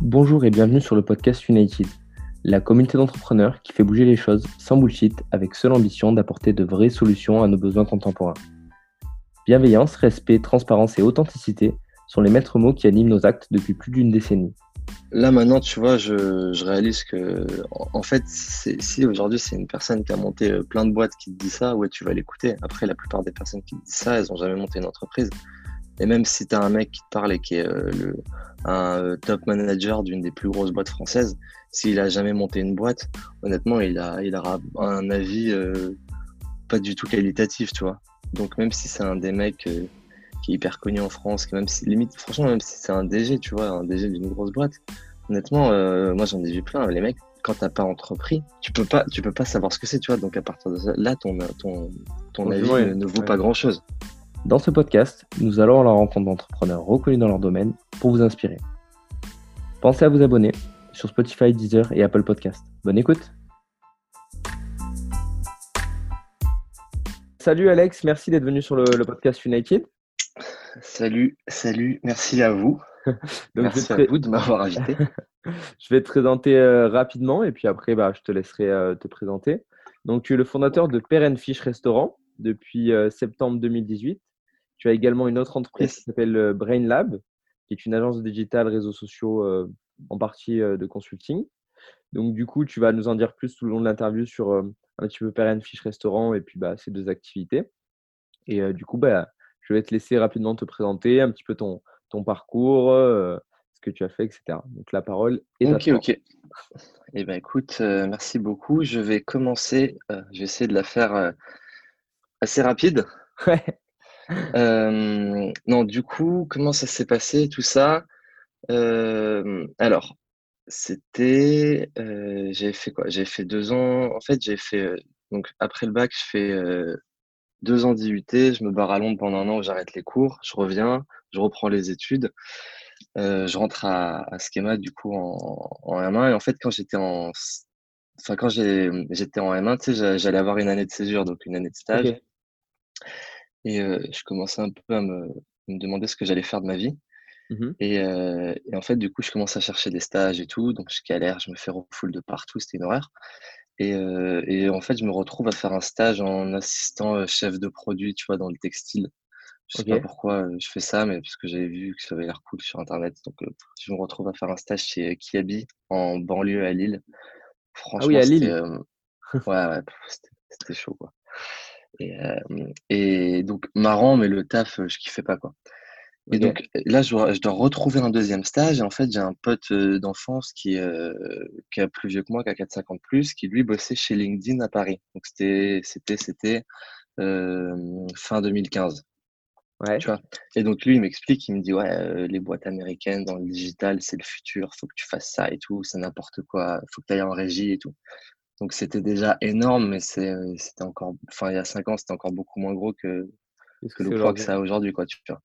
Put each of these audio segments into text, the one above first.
Bonjour et bienvenue sur le podcast United, la communauté d'entrepreneurs qui fait bouger les choses sans bullshit avec seule ambition d'apporter de vraies solutions à nos besoins contemporains. Bienveillance, respect, transparence et authenticité sont les maîtres mots qui animent nos actes depuis plus d'une décennie. Là maintenant, tu vois, je, réalise que, en fait, si aujourd'hui c'est une personne qui a monté euh, plein de boîtes qui te dit ça, ouais, tu vas l'écouter. Après, la plupart des personnes qui te disent ça, elles n'ont jamais monté une entreprise. Et même si tu as un mec qui te parle et qui est euh, le, un euh, top manager d'une des plus grosses boîtes françaises, s'il a jamais monté une boîte, honnêtement, il, a, il aura un avis pas du tout qualitatif, tu vois. Donc même si c'est un des mecs qui est hyper connu en France, que même si limite, franchement, même si c'est un DG, tu vois, un DG d'une grosse boîte, honnêtement, euh, moi j'en ai vu plein. Les mecs, quand t'as pas entrepris, tu peux pas, tu peux pas savoir ce que c'est, tu vois. Donc à partir de là, ton, ton, ton avis ne, vaut pas grand chose. Dans ce podcast, nous allons à la rencontre d'entrepreneurs reconnus dans leur domaine pour vous inspirer. Pensez à vous abonner sur Spotify, Deezer et Apple Podcast. Bonne écoute. Salut Alex, merci d'être venu sur le podcast United. Salut, salut, merci à vous. merci à vous de m'avoir invité. je vais te présenter euh, rapidement et puis après, bah, je te laisserai euh, te présenter. Donc, tu es le fondateur de Peren Fish Restaurant depuis euh, septembre 2018. Tu as également une autre entreprise qui s'appelle Brain Lab, qui est une agence digitale, réseaux sociaux, en partie de consulting. Donc, du coup, tu vas nous en dire plus tout le long de l'interview sur un petit peu Peren Fish Restaurant et puis bah, ces deux activités. Et du coup, bah, je vais te laisser rapidement te présenter un petit peu ton, ton parcours, euh, ce que tu as fait, etc. Donc la parole est à toi. Ok, ok. Eh bien écoute, euh, merci beaucoup. Je vais commencer, euh, je vais essayer de la faire assez rapide. Ouais. Non, du coup, comment ça s'est passé tout ça? Alors, c'était, j'ai fait quoi? J'ai fait deux ans. En fait, j'ai fait donc après le bac, je fais deux ans d'IUT, je me barre à Londres pendant un an où j'arrête les cours, je reviens, je reprends les études, euh, je rentre à, à, Schema du coup en, en, M1 et en fait quand j'étais en enfin quand j'étais en M1, tu sais, j'allais avoir une année de césure, donc une année de stage. Et euh, je commençais un peu à me, me demander ce que j'allais faire de ma vie. Mmh et, euh, et, en fait, du coup, je commence à chercher des stages et tout. Donc, je galère, je me fais refoule de partout. C'était une horreur. Et, euh, et, en fait, je me retrouve à faire un stage en assistant chef de produit, tu vois, dans le textile. Je sais pas pourquoi je fais ça, mais parce que j'avais vu que ça avait l'air cool sur Internet. Donc, je me retrouve à faire un stage chez Kiabi en banlieue à Lille. Franchement, ah oui, à Lille. ouais, ouais, c'était chaud, quoi. Et, et, donc, marrant, mais le taf, je kiffais pas, quoi. Et donc là, je dois, je dois, retrouver un deuxième stage. Et en fait, j'ai un pote euh, d'enfance qui, euh, qui a plus vieux que moi, qui a 4-5 ans de plus, qui lui bossait chez LinkedIn à Paris. Donc c'était c'était c'était euh, fin 2015. Ouais. Tu vois? Et donc lui, il m'explique, il me dit ouais, euh, les boîtes américaines dans le digital, c'est le futur. Faut que tu fasses ça et tout. C'est n'importe quoi. Faut que tu ailles en régie et tout. Donc c'était déjà énorme, mais c'était encore, enfin il y a 5 ans, c'était encore beaucoup moins gros que, que le poids que ça a aujourd'hui, quoi. Tu vois.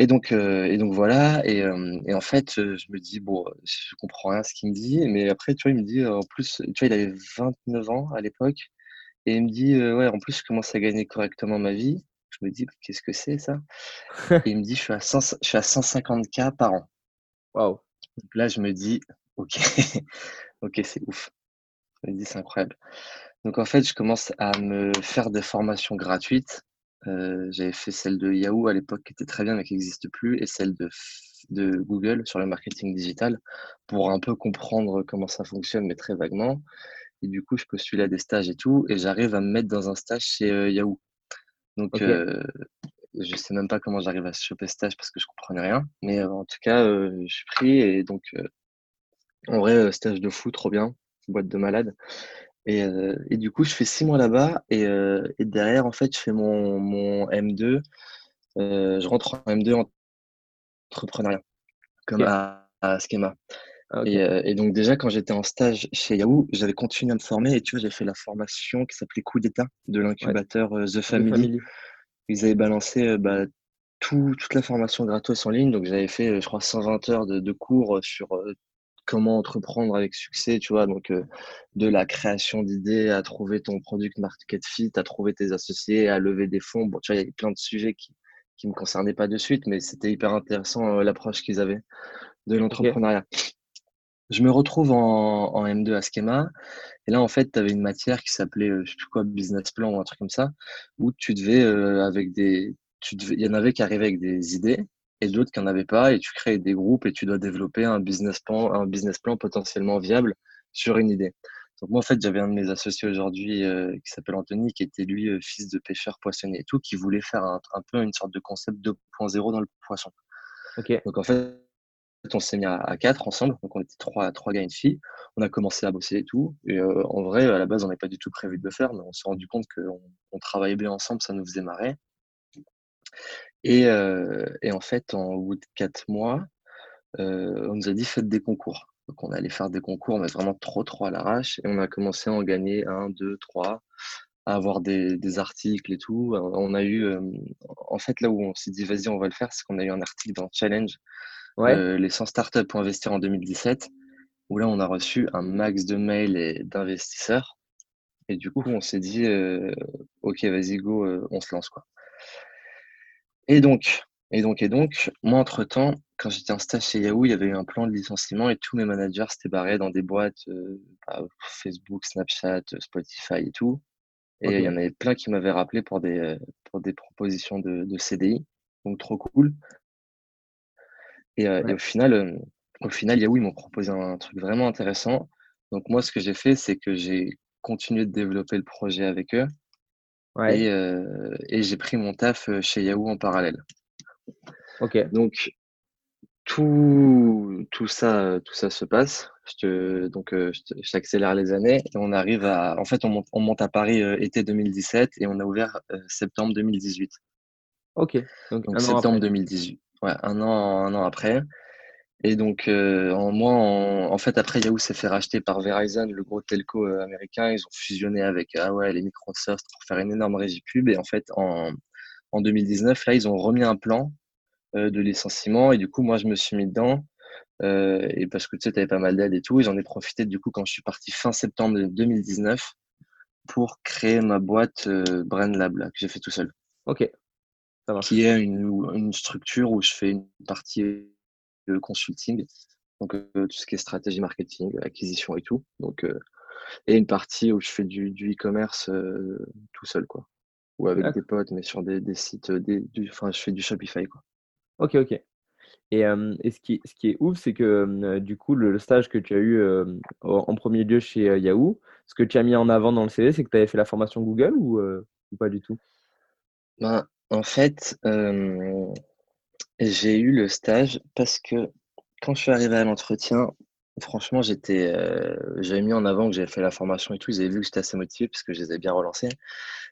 Et donc, euh, et donc voilà. Et, euh, et, en fait, euh, je me dis, bon, je comprends rien à ce qu'il me dit. Mais après, tu vois, il me dit, en plus, tu vois, il avait 29 ans à l'époque. Et il me dit, ouais, en plus, je commence à gagner correctement ma vie. Je me dis, qu'est-ce que c'est ça? Et il me dit, je suis à, 100, je suis à 150K par an. Waouh. Donc là, je me dis, ok, ok, c'est ouf. Je me dis, c'est incroyable. Donc en fait, je commence à me faire des formations gratuites euh, j'avais fait celle de Yahoo à l'époque qui était très bien mais qui n'existe plus et celle de, de Google sur le marketing digital pour un peu comprendre comment ça fonctionne mais très vaguement. Et du coup, je postule à des stages et tout et j'arrive à me mettre dans un stage chez euh, Yahoo. Donc, euh, je sais même pas comment j'arrive à choper ce stage parce que je comprenais rien. Mais euh, en tout cas, je suis pris et donc, en vrai, stage de fou, trop bien, boîte de malade. Et, euh, et, du coup, je fais six mois là-bas et, euh, et, derrière, en fait, je fais mon, mon M2. Euh, je rentre en M2 en entrepreneuriat, comme à, à, Schema. Ah, et, et, donc déjà, quand j'étais en stage chez Yahoo, j'avais continué à me former et tu vois, j'ai fait la formation qui s'appelait Coup d'État de l'incubateur The, Family. Ils avaient balancé bah, tout, toute la formation gratos en ligne. Donc j'avais fait, je crois, 120 heures de, de cours sur comment entreprendre avec succès, tu vois, donc euh, de la création d'idées à trouver ton product market fit, à trouver tes associés, à lever des fonds. Bon, tu vois, il y a plein de sujets qui qui me concernaient pas de suite, mais c'était hyper intéressant euh, l'approche qu'ils avaient. de l'entrepreneuriat. Je me retrouve en, en, M2 à Schema. Et là, en fait, tu avais une matière qui s'appelait, je sais plus quoi, business plan ou un truc comme ça, où tu devais, avec des, tu devais, il y en avait qui arrivaient avec des idées et d'autres qui n'en avaient pas. Et tu crées des groupes et tu dois développer un business plan, un business plan potentiellement viable sur une idée. Donc moi, en fait, j'avais un de mes associés aujourd'hui euh, qui s'appelle Anthony, qui était lui euh, fils de pêcheur poissonnier et tout, qui voulait faire un, un peu une sorte de concept 2.0 dans le poisson. Okay. Donc en fait, on s'est mis à, à, quatre ensemble, donc on était trois, trois gars et une fille. On a commencé à bosser et tout. Et euh, en vrai, à la base, on n'avait pas du tout prévu de le faire, mais on s'est rendu compte qu'on on travaillait bien ensemble, ça nous faisait marrer. Et, euh, et en fait, en bout de quatre mois, euh, on nous a dit faites des concours. Donc on allait faire des concours, mais vraiment trop, trop à l'arrache. Et on a commencé à en gagner un, deux, trois, à avoir des, des articles et tout. On a eu, euh, en fait, là où on s'est dit, vas-y, on va le faire, c'est qu'on a eu un article dans Challenge, Ouais. euh, les 100 startups pour investir en 2017, où là, on a reçu un max de mails et d'investisseurs. Et du coup, on s'est dit, euh, ok, vas-y, go, on se lance, quoi. Et donc, et donc, et donc, moi, entre-temps, quand j'étais en stage chez Yahoo, il y avait eu un plan de licenciement et tous mes managers s'étaient barrés dans des boîtes, euh, bah, Facebook, Snapchat, Spotify et tout. Et il y en avait plein qui m'avaient rappelé pour des, euh, pour des propositions de, de CDI. Donc, trop cool. Et, euh, au final, euh, au final, Yahoo, ils m'ont proposé un truc vraiment intéressant. Donc, moi, ce que j'ai fait, c'est que j'ai continué de développer le projet avec eux Ouais. et, euh, et j'ai pris mon taf euh, chez Yahoo en parallèle. Ok. Donc, tout, tout ça, tout ça se passe. Je te, donc, euh, je t'accélère les années et on arrive à. En fait, on monte, on monte à Paris euh, été 2017 et on a ouvert euh, septembre 2018. Ok. Donc Donc, septembre après. 2018. Ouais, un an, un an après. Et donc, euh, en moi, en, en fait, après, Yahoo s'est fait racheter par Verizon, le gros telco euh, américain. Ils ont fusionné avec ah ouais, les Microsoft pour faire une énorme régie pub. Et en fait, en, en 2019, là, ils ont remis un plan euh, de licenciement. Et du coup, moi, je me suis mis dedans. Euh, et parce que tu sais, tu avais pas mal d'aide et tout. Et j'en ai profité du coup quand je suis parti fin septembre 2019 pour créer ma boîte euh, Brain Lab là, que j'ai fait tout seul. Ok. Ça marche. Qui est une, une structure où je fais une partie de consulting, donc euh, tout ce qui est stratégie marketing, acquisition et tout. Donc, euh, et une partie où je fais du, du e-commerce euh, tout seul, quoi. Ou avec des potes, mais sur des, des sites, des, du, enfin, je fais du Shopify, quoi. Ok, ok. Et, euh, et ce qui, ce qui est ouf, c'est que euh, du coup, le, le stage que tu as eu euh, en premier lieu chez Yahoo, ce que tu as mis en avant dans le CV, c'est que tu avais fait la formation Google ou, ou pas du tout? Ben, en fait, j'ai eu le stage parce que quand je suis arrivé à l'entretien, franchement, j'étais, euh, j'avais mis en avant que j'avais fait la formation et tout. Ils avaient vu que j'étais assez motivé parce que je les avais bien relancés.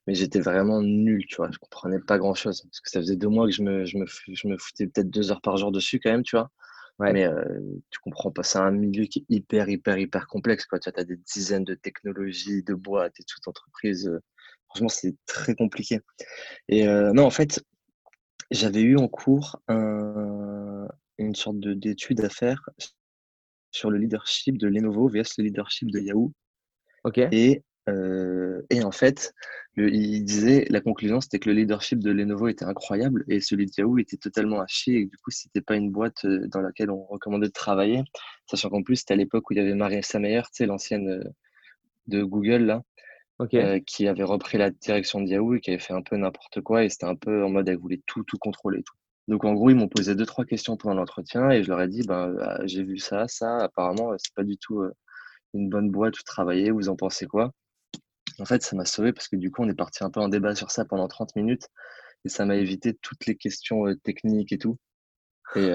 Mais j'étais vraiment nul, tu vois. Je comprenais pas grand-chose. Parce que ça faisait deux mois que je me, je me, je me foutais peut-être deux heures par jour dessus quand même, tu vois. Ouais. Mais euh, tu comprends pas. C'est un milieu qui est hyper, hyper, hyper complexe, quoi. Tu as des dizaines de technologies, de boîtes et toute entreprise. euh, Franchement, c'est très compliqué. Et non, en fait, j'avais eu en cours un- une sorte de- d'étude à faire sur le leadership de Lenovo vs le leadership de Yahoo. Ok. Et, euh, et en fait, le, il disait, la conclusion, c'était que le leadership de Lenovo était incroyable et celui de Yahoo était totalement à chier. Et du coup, c'était pas une boîte dans laquelle on recommandait de travailler. Sachant qu'en plus, c'était à l'époque où il y avait Marissa Mayer, tu sais, l'ancienne de Google, là, Ok. euh, qui avait repris la direction de Yahoo et qui avait fait un peu n'importe quoi. Et c'était un peu en mode, elle voulait tout, tout contrôler, tout. Donc, en gros, ils m'ont posé deux, trois questions pendant l'entretien et je leur ai dit, ben, euh, j'ai vu ça, ça, apparemment, euh, c'est pas du tout euh, une bonne boîte où travailler, vous en pensez quoi? En fait, ça m'a sauvé parce que du coup, on est parti un peu en débat sur ça pendant 30 minutes et ça m'a évité toutes les questions euh, techniques et tout. Et,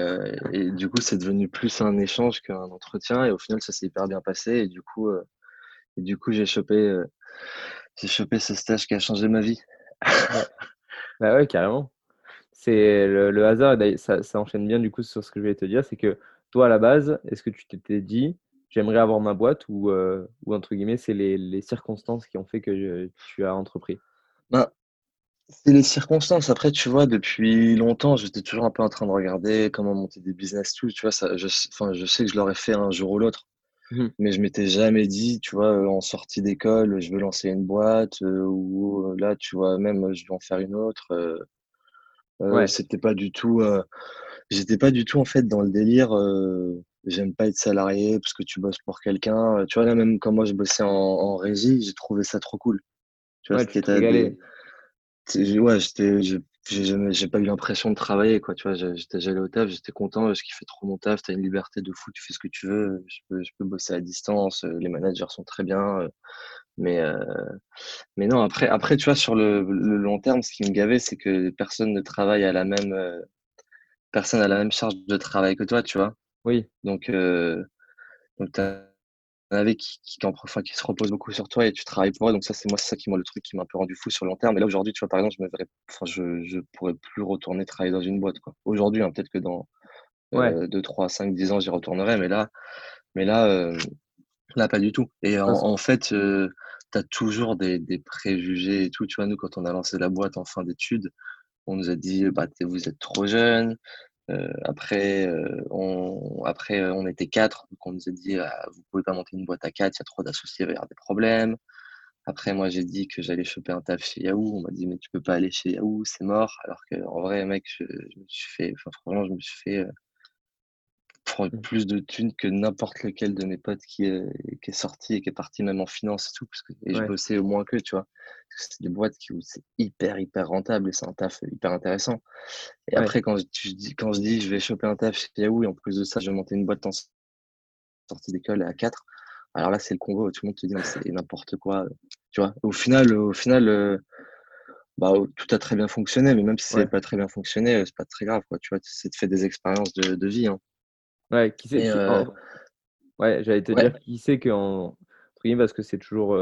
et du coup, c'est devenu plus un échange qu'un entretien et au final, ça s'est hyper bien passé et du coup, euh, et du coup, j'ai chopé, euh, j'ai chopé ce stage qui a changé ma vie. Ouais. Bah ouais, carrément. C'est le, le hasard, et ça, ça enchaîne bien du coup sur ce que je vais te dire, c'est que toi à la base, est-ce que tu t'étais dit, j'aimerais avoir ma boîte ou, euh, ou entre guillemets, c'est les, les circonstances qui ont fait que je- tu as entrepris? Ben, c'est les circonstances. Après, tu vois, depuis longtemps, j'étais toujours un peu en train de regarder comment monter des business, tout. Tu vois, ça, je sais que je l'aurais fait un jour ou l'autre. Mhm. Mais je m'étais jamais dit, tu vois, euh, en sortie d'école, je veux lancer une boîte, euh, ou euh, là, tu vois, même, je vais en faire une autre. Ouais. c'était pas du tout. j'étais pas du tout en fait dans le délire. J'aime pas être salarié parce que tu bosses pour quelqu'un. Tu vois, là, même quand moi je bossais en, régie, j'ai trouvé ça trop cool. Tu vois, ouais, tu Ouais, j'étais, j'ai pas eu l'impression de travailler, quoi. Tu vois, j'étais, j'allais au taf, j'étais content, je kiffais trop mon taf. T'as une liberté de fou, tu fais ce que tu veux. Je peux, je peux bosser à distance. Les managers sont très bien. Mais, euh, mais non, après, après, tu vois, sur le, le, long terme, ce qui me gavait, c'est que personne ne travaille à la même, personne a la même charge de travail que toi, tu vois. Oui. Donc, euh, donc tu as avait qui, qui, qui se repose beaucoup sur toi et tu travailles pour eux. Donc ça, c'est moi, c'est ça qui moi le truc qui m'a un peu rendu fou sur le long terme. Mais là aujourd'hui, tu vois, par exemple, je me verrais, enfin, je, je pourrais plus retourner travailler dans une boîte, quoi. Aujourd'hui, hein, peut-être que dans euh, 2, 3, 5, 10 ans, j'y retournerai, mais là, mais là, euh, là, pas du tout. Et en, en fait, euh, tu as toujours des, des, préjugés et tout. Tu vois, nous, quand on a lancé la boîte en fin d'études, on nous a dit, bah, vous êtes trop jeune, euh, après, euh, on, après, euh, on était quatre, donc on nous a dit ah, vous pouvez pas monter une boîte à quatre, il y a trop d'associés, il va y avoir des problèmes. Après, moi, j'ai dit que j'allais choper un taf chez Yahoo. On m'a dit mais tu peux pas aller chez Yahoo, c'est mort. Alors que en vrai, mec, je, je me suis fait, enfin, franchement, je me suis fait Mmh. plus de thunes que n'importe lequel de mes potes qui est, qui est sorti et qui est parti même en finance et tout. Parce que, et je bossais au moins que, tu vois. C'est des boîtes qui, où c'est hyper, hyper rentable et c'est un taf hyper intéressant. Et après, quand je, dis, quand je dis je vais choper un taf chez Yahoo et en plus de ça, je vais monter une boîte en sortie d'école à 4, alors là, c'est le convo. Tout le monde te dit c'est n'importe quoi. Tu vois. Au final, au final, euh, bah, tout a très bien fonctionné, mais même si ça n'a pas très bien fonctionné, c'est pas très grave. Quoi. Tu vois, c'est de faire des expériences de, de vie. Hein. Ouais, qui sait, euh, ouais, j'allais te dire qui sait qu'en parce que c'est toujours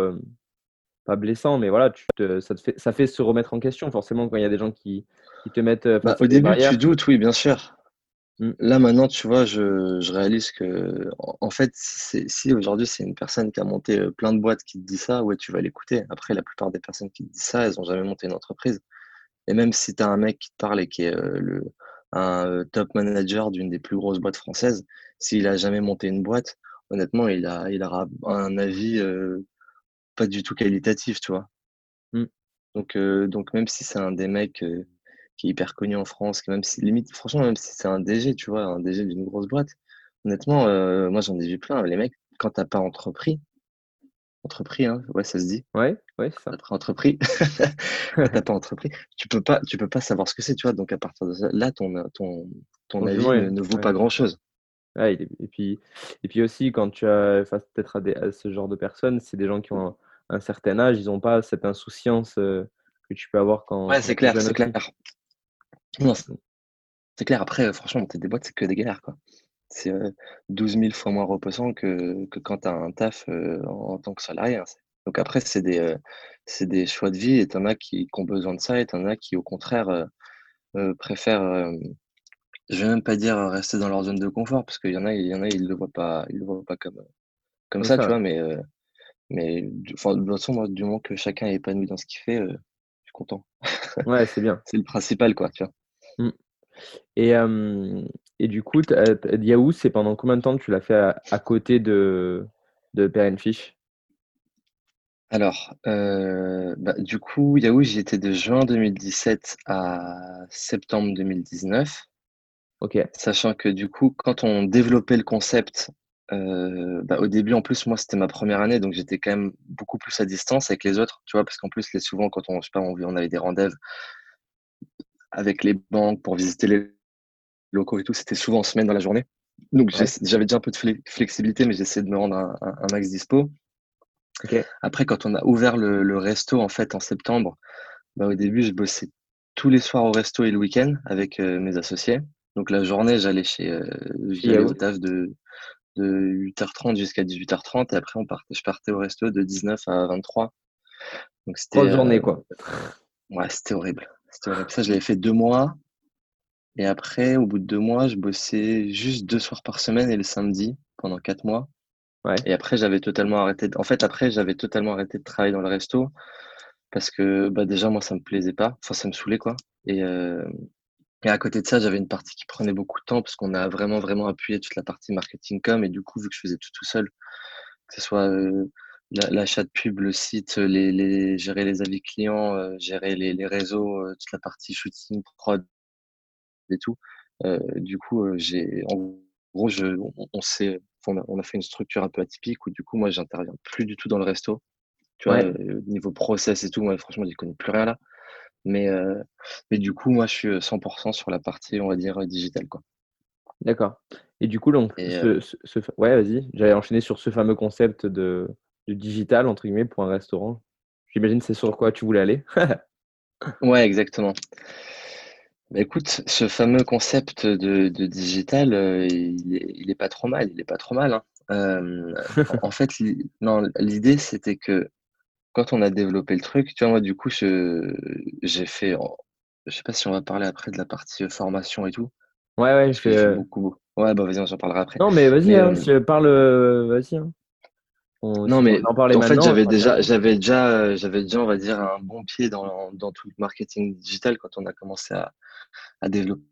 pas blessant, mais voilà, tu te, ça, te fait, ça fait se remettre en question forcément quand il y a des gens qui, qui te mettent face bah, Au début, tu doutes, oui, bien sûr. Mmh. Là, maintenant, tu vois, je, je réalise que, en, fait, si, si aujourd'hui c'est une personne qui a monté plein de boîtes qui te dit ça, ouais, tu vas l'écouter. Après, la plupart des personnes qui te disent ça, elles n'ont jamais monté une entreprise. Et même si tu as un mec qui te parle et qui est le, un euh, top manager d'une des plus grosses boîtes françaises, s'il a jamais monté une boîte, honnêtement, il a, il aura un avis euh, pas du tout qualitatif, tu vois. Mmh. Donc, euh, donc même si c'est un des mecs qui est hyper connu en France, même si limite, franchement, même si c'est un DG, tu vois, un DG d'une grosse boîte, honnêtement, moi j'en ai vu plein. Les mecs, quand t'as pas entrepris, entrepris, hein, ouais, ça se dit. Ouais, ouais, ça. Après entrepris, t'as pas entrepris, tu peux pas, tu peux pas savoir ce que c'est, tu vois. Donc à partir de là, ton, ton, ton, avis ne, vaut pas grand chose. Ouais, et puis, et puis aussi, quand tu as face peut-être à, ce genre de personnes, c'est des gens qui ont un, certain âge, ils n'ont pas cette insouciance euh, que tu peux avoir quand. Ouais, c'est clair, c'est clair. Non, c'est clair. Après, franchement, monter des boîtes, c'est que des galères, quoi c'est 12 000 fois moins reposant que, que quand tu as un taf en, tant que salarié. Hein. Donc après, c'est des, c'est des choix de vie et tu en as qui, ont besoin de ça et tu en as qui, au contraire, préfèrent, je vais même pas dire rester dans leur zone de confort parce qu'il y en a, il y en a, ils le voient pas, ils le voient pas comme, comme ça, tu vois, mais, mais de toute façon, moi, du moment que chacun est épanoui dans ce qu'il fait, je suis content. Ouais, c'est bien. c'est le principal, quoi, tu vois. Mmh. Et, et du coup, Yahoo, c'est pendant combien de temps que tu l'as fait à, côté de, de Fish Alors, euh, bah, du coup, Yahoo, j'y étais de juin 2017 à septembre 2019. Ok. Sachant que du coup, quand on développait le concept, euh, bah, au début, en plus, moi, c'était ma première année, donc j'étais quand même beaucoup plus à distance avec les autres, tu vois, parce qu'en plus, les, souvent, quand on, je sais pas, on, on avait des rendez-vous avec les banques pour visiter les locaux et tout, c'était souvent en semaine dans la journée. Donc j'avais déjà un peu de flexibilité, mais j'essayais de me rendre un, max dispo. Après, quand on a ouvert le, resto en fait en septembre, bah, au début, je bossais tous les soirs au resto et le week-end avec euh, mes associés. Donc la journée, j'allais chez euh, au taf de, de 8h30 jusqu'à 18h30 et après on partait, je partais au resto de 19 à 23. Donc c'était journée euh, quoi. Ouais, c'était horrible. C'était horrible. Ça, je l'avais fait deux mois. Et après, au bout de deux mois, je bossais juste deux soirs par semaine et le samedi pendant quatre mois. Ouais. Et après, j'avais totalement arrêté. De... En fait, après, j'avais totalement arrêté de travailler dans le resto parce que bah, déjà, moi, ça me plaisait pas. Enfin, ça me saoulait, quoi. Et, euh... et à côté de ça, j'avais une partie qui prenait beaucoup de temps parce qu'on a vraiment, vraiment appuyé toute la partie marketing com. Et du coup, vu que je faisais tout tout seul, que ce soit euh, l'achat de pub, le site, les, les, gérer les avis clients, euh, gérer les, les réseaux, euh, toute la partie shooting, prod, et tout. du coup, j'ai, en gros, je, on, on, on, a, fait une structure un peu atypique où du coup, moi, j'interviens plus du tout dans le resto. Tu vois, niveau process et tout, moi, franchement, je connais plus rien là. Mais, mais du coup, moi, je suis 100% sur la partie, on va dire, digitale, quoi. D'accord. Et du coup, donc, ce, ouais, vas-y, j'allais enchaîner sur ce fameux concept de, de digital, entre guillemets, pour un restaurant. J'imagine c'est sur quoi tu voulais aller? ouais, exactement. Bah, écoute, ce fameux concept de, de digital, euh, il, est, pas trop mal. Il est pas trop mal. Hein. Euh, en fait, l'idée c'était que quand on a développé le truc, tu vois, moi du coup, j'ai fait, je sais pas si on va parler après de la partie formation et tout. Ouais, ouais, je fais. Euh beaucoup. Ouais, bah vas-y, on s'en parlera après. Non, mais vas-y, hein, je parle, vas-y. Hein non, mais en, fait, j'avais déjà, j'avais déjà, euh, j'avais déjà, on va dire, un bon pied dans, dans, tout le marketing digital quand on a commencé à, à développer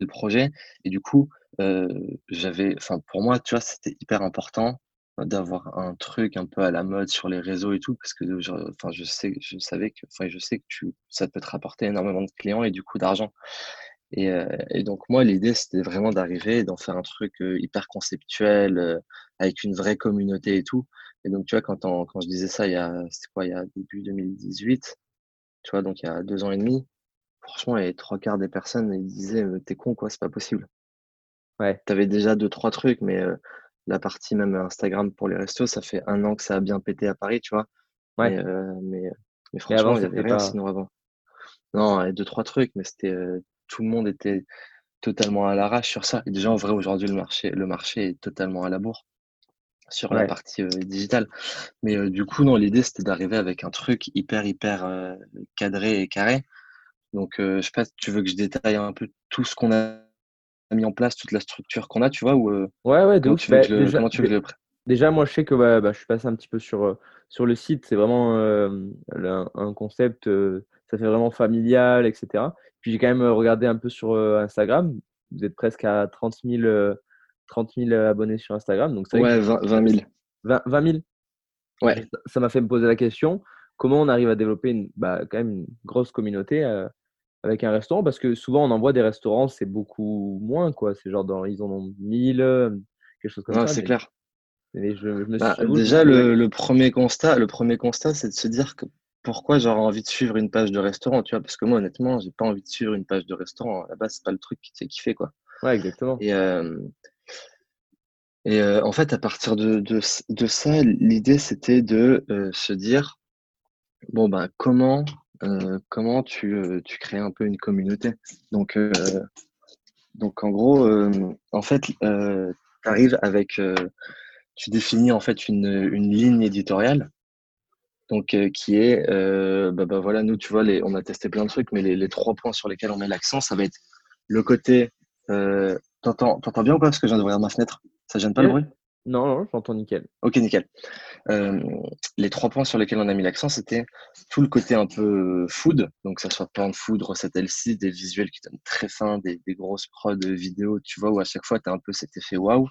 le projet. Et du coup, euh, j'avais, enfin, pour moi, tu vois, c'était hyper important d'avoir un truc un peu à la mode sur les réseaux et tout, parce que, enfin, je sais, je savais que, enfin, je sais que tu, ça peut te rapporter énormément de clients et du coup d'argent. Et, euh, et, donc moi, l'idée, c'était vraiment d'arriver, d'en faire un truc euh, hyper conceptuel, euh, avec une vraie communauté et tout. Et donc, tu vois, quand, quand je disais ça, il y a, c'était quoi, il y a début 2018, tu vois, donc il y a deux ans et demi, franchement, les trois quarts des personnes, ils disaient, t'es con, quoi, c'est pas possible. Ouais. T'avais déjà deux, trois trucs, mais la partie même Instagram pour les restos, ça fait un an que ça a bien pété à Paris, tu vois. Ouais. Mais, mais, franchement, il y avait rien sinon avant. Non, deux, trois trucs, mais c'était tout le monde était totalement à l'arrache sur ça. Et déjà, en vrai, aujourd'hui, le marché, le marché est totalement à la bourre sur la partie euh, digitale. Mais euh, du coup, non, l'idée, c'était d'arriver avec un truc hyper, hyper euh, cadré et carré. Donc, je sais pas, tu veux que je détaille un peu tout ce qu'on a mis en place, toute la structure qu'on a, tu vois ou, Ouais, ouais, donc, tu bah, déjà, comment tu veux que je Déjà, moi, je sais que bah, bah, je suis passé un petit peu sur, sur le site. C'est vraiment un, concept, ça fait vraiment familial, etc. Puis j'ai quand même euh, regardé un peu sur euh, Instagram. Vous êtes presque à 30 000, 30 000 abonnés sur Instagram. Donc ouais, 20, 000. 20, 000 Ouais. Ça m'a fait me poser la question comment on arrive à développer une, bah, quand même une grosse communauté euh, avec un restaurant? Parce que souvent, on en voit des restaurants, c'est beaucoup moins. quoi. C'est genre, dans, ils en ont 1000, quelque chose comme ça. C'est clair. Bah, déjà, le, le, premier constat, le premier constat, c'est de se dire que pourquoi j'aurais envie de suivre une page de restaurant, tu vois? Parce que moi, honnêtement, j'ai pas envie de suivre une page de restaurant. À la base, c'est pas le truc qui te fait kiffer, quoi. Ouais, exactement. Et, euh, et euh, en fait, à partir de, de, ça, l'idée, c'était de euh, se dire, bon, ben, comment, comment tu, tu crées un peu une communauté? Donc, donc en gros, en fait, tu arrives avec, tu définis en fait une, une ligne éditoriale donc euh, qui est, euh, bah, bah, voilà, nous, tu vois, les, on a testé plein de trucs, mais les, les trois points sur lesquels on met l'accent, ça va être le côté. Euh, T'entends bien ou pas? Parce que je viens d'ouvrir ma fenêtre. Ça gêne pas le bruit? Non, non, j'entends nickel. Ok, nickel. Euh, les trois points sur lesquels on a mis l'accent, c'était tout le côté un peu food, donc ça soit plein de food, recette LC, des visuels qui donnent très fin, des, des grosses prods vidéo, tu vois, où à chaque fois, tu as un peu cet effet waouh.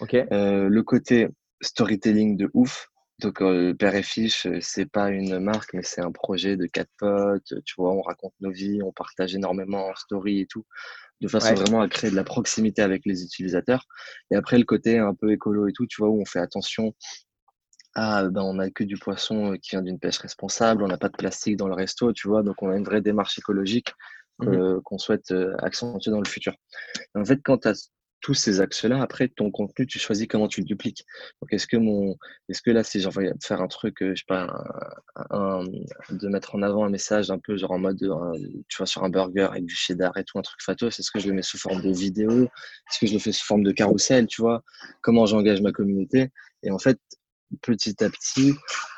Ok. Euh, le côté storytelling de ouf, donc, euh, Père et Fiche, euh, c'est pas une marque, mais c'est un projet de quatre potes. Tu vois, on raconte nos vies, on partage énormément en story et tout, de façon vraiment à créer de la proximité avec les utilisateurs. Et après, le côté un peu écolo et tout, tu vois, où on fait attention à, ben, on a que du poisson euh, qui vient d'une pêche responsable, on n'a pas de plastique dans le resto, tu vois, donc on a une vraie démarche écologique mmh qu'on souhaite accentuer dans le futur. en fait, quand tu as tous ces axes-là, après, ton contenu, tu choisis comment tu le dupliques. Donc, est-ce que mon, est-ce que là, si de faire un truc, euh, je sais pas, de mettre en avant un message un peu genre en mode, euh, tu vois, sur un burger avec du cheddar et tout, un truc fatos, est-ce que je le mets sous forme de vidéo? Est-ce que je le fais sous forme de carrousel, tu vois? Comment j'engage ma communauté? Et en fait, petit à petit,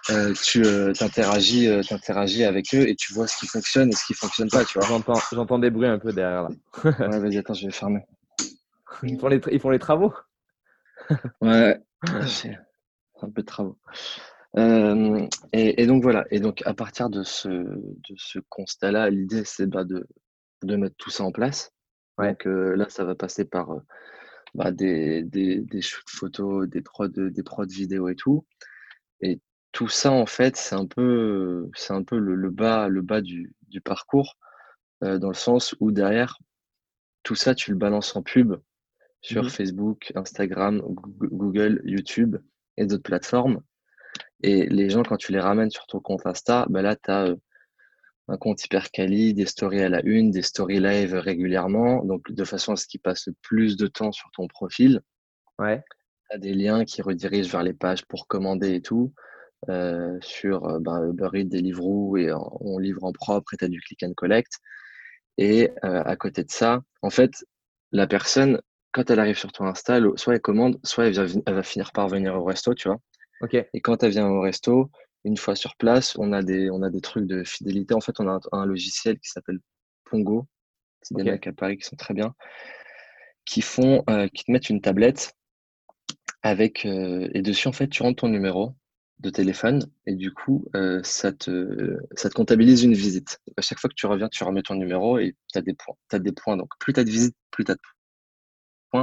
euh, tu t'interagis, t'interagis avec eux et tu vois ce qui fonctionne et ce qui fonctionne pas, tu vois. J'entends, j'entends des bruits un peu derrière là. ouais, vas-y, attends, je vais fermer. Ils font les, ils font les travaux. ouais, un peu de travaux. Euh, et, donc voilà. Et donc à partir de ce, de ce constat-là, l'idée c'est bah, de, de mettre tout ça en place. Donc euh, là, ça va passer par euh, bah, des, des, des shoots photos, des prods, des prods vidéo et tout. Et tout ça, en fait, c'est un peu, c'est un peu le, le, bas, le bas du, du parcours, dans le sens où derrière, tout ça, tu le balances en pub sur Mhm. Facebook, Instagram, Goo- Google, YouTube et d'autres plateformes. Et les gens, quand tu les ramènes sur ton compte Insta, ben là, tu as un compte hyper quali, des stories à la une, des stories live régulièrement, donc de façon à ce qu'ils passent plus de temps sur ton profil. Ouais. Tu as des liens qui redirigent vers les pages pour commander et tout, euh, sur euh, ben, Uber Eats, Deliveroo, et on livre en propre et tu as du click and collect. Et euh, à côté de ça, en fait, la personne, quand elle arrive sur ton Insta, soit elle commande, soit elle, vient- elle va finir par venir au resto, tu vois. Ok. Et quand elle vient au resto, une fois sur place, on a des, on a des trucs de fidélité. En fait, on a un, un logiciel qui s'appelle Pongo. C'est des mecs à Paris qui sont très bien, qui font, euh, qui te mettent une tablette avec, euh, et dessus, en fait, tu rentres ton numéro de téléphone et du coup, euh, ça te, ça te comptabilise une visite. À chaque fois que tu reviens, tu remets ton numéro et tu as des points. Tu des points. Donc, plus tu as de visites, plus tu as de points,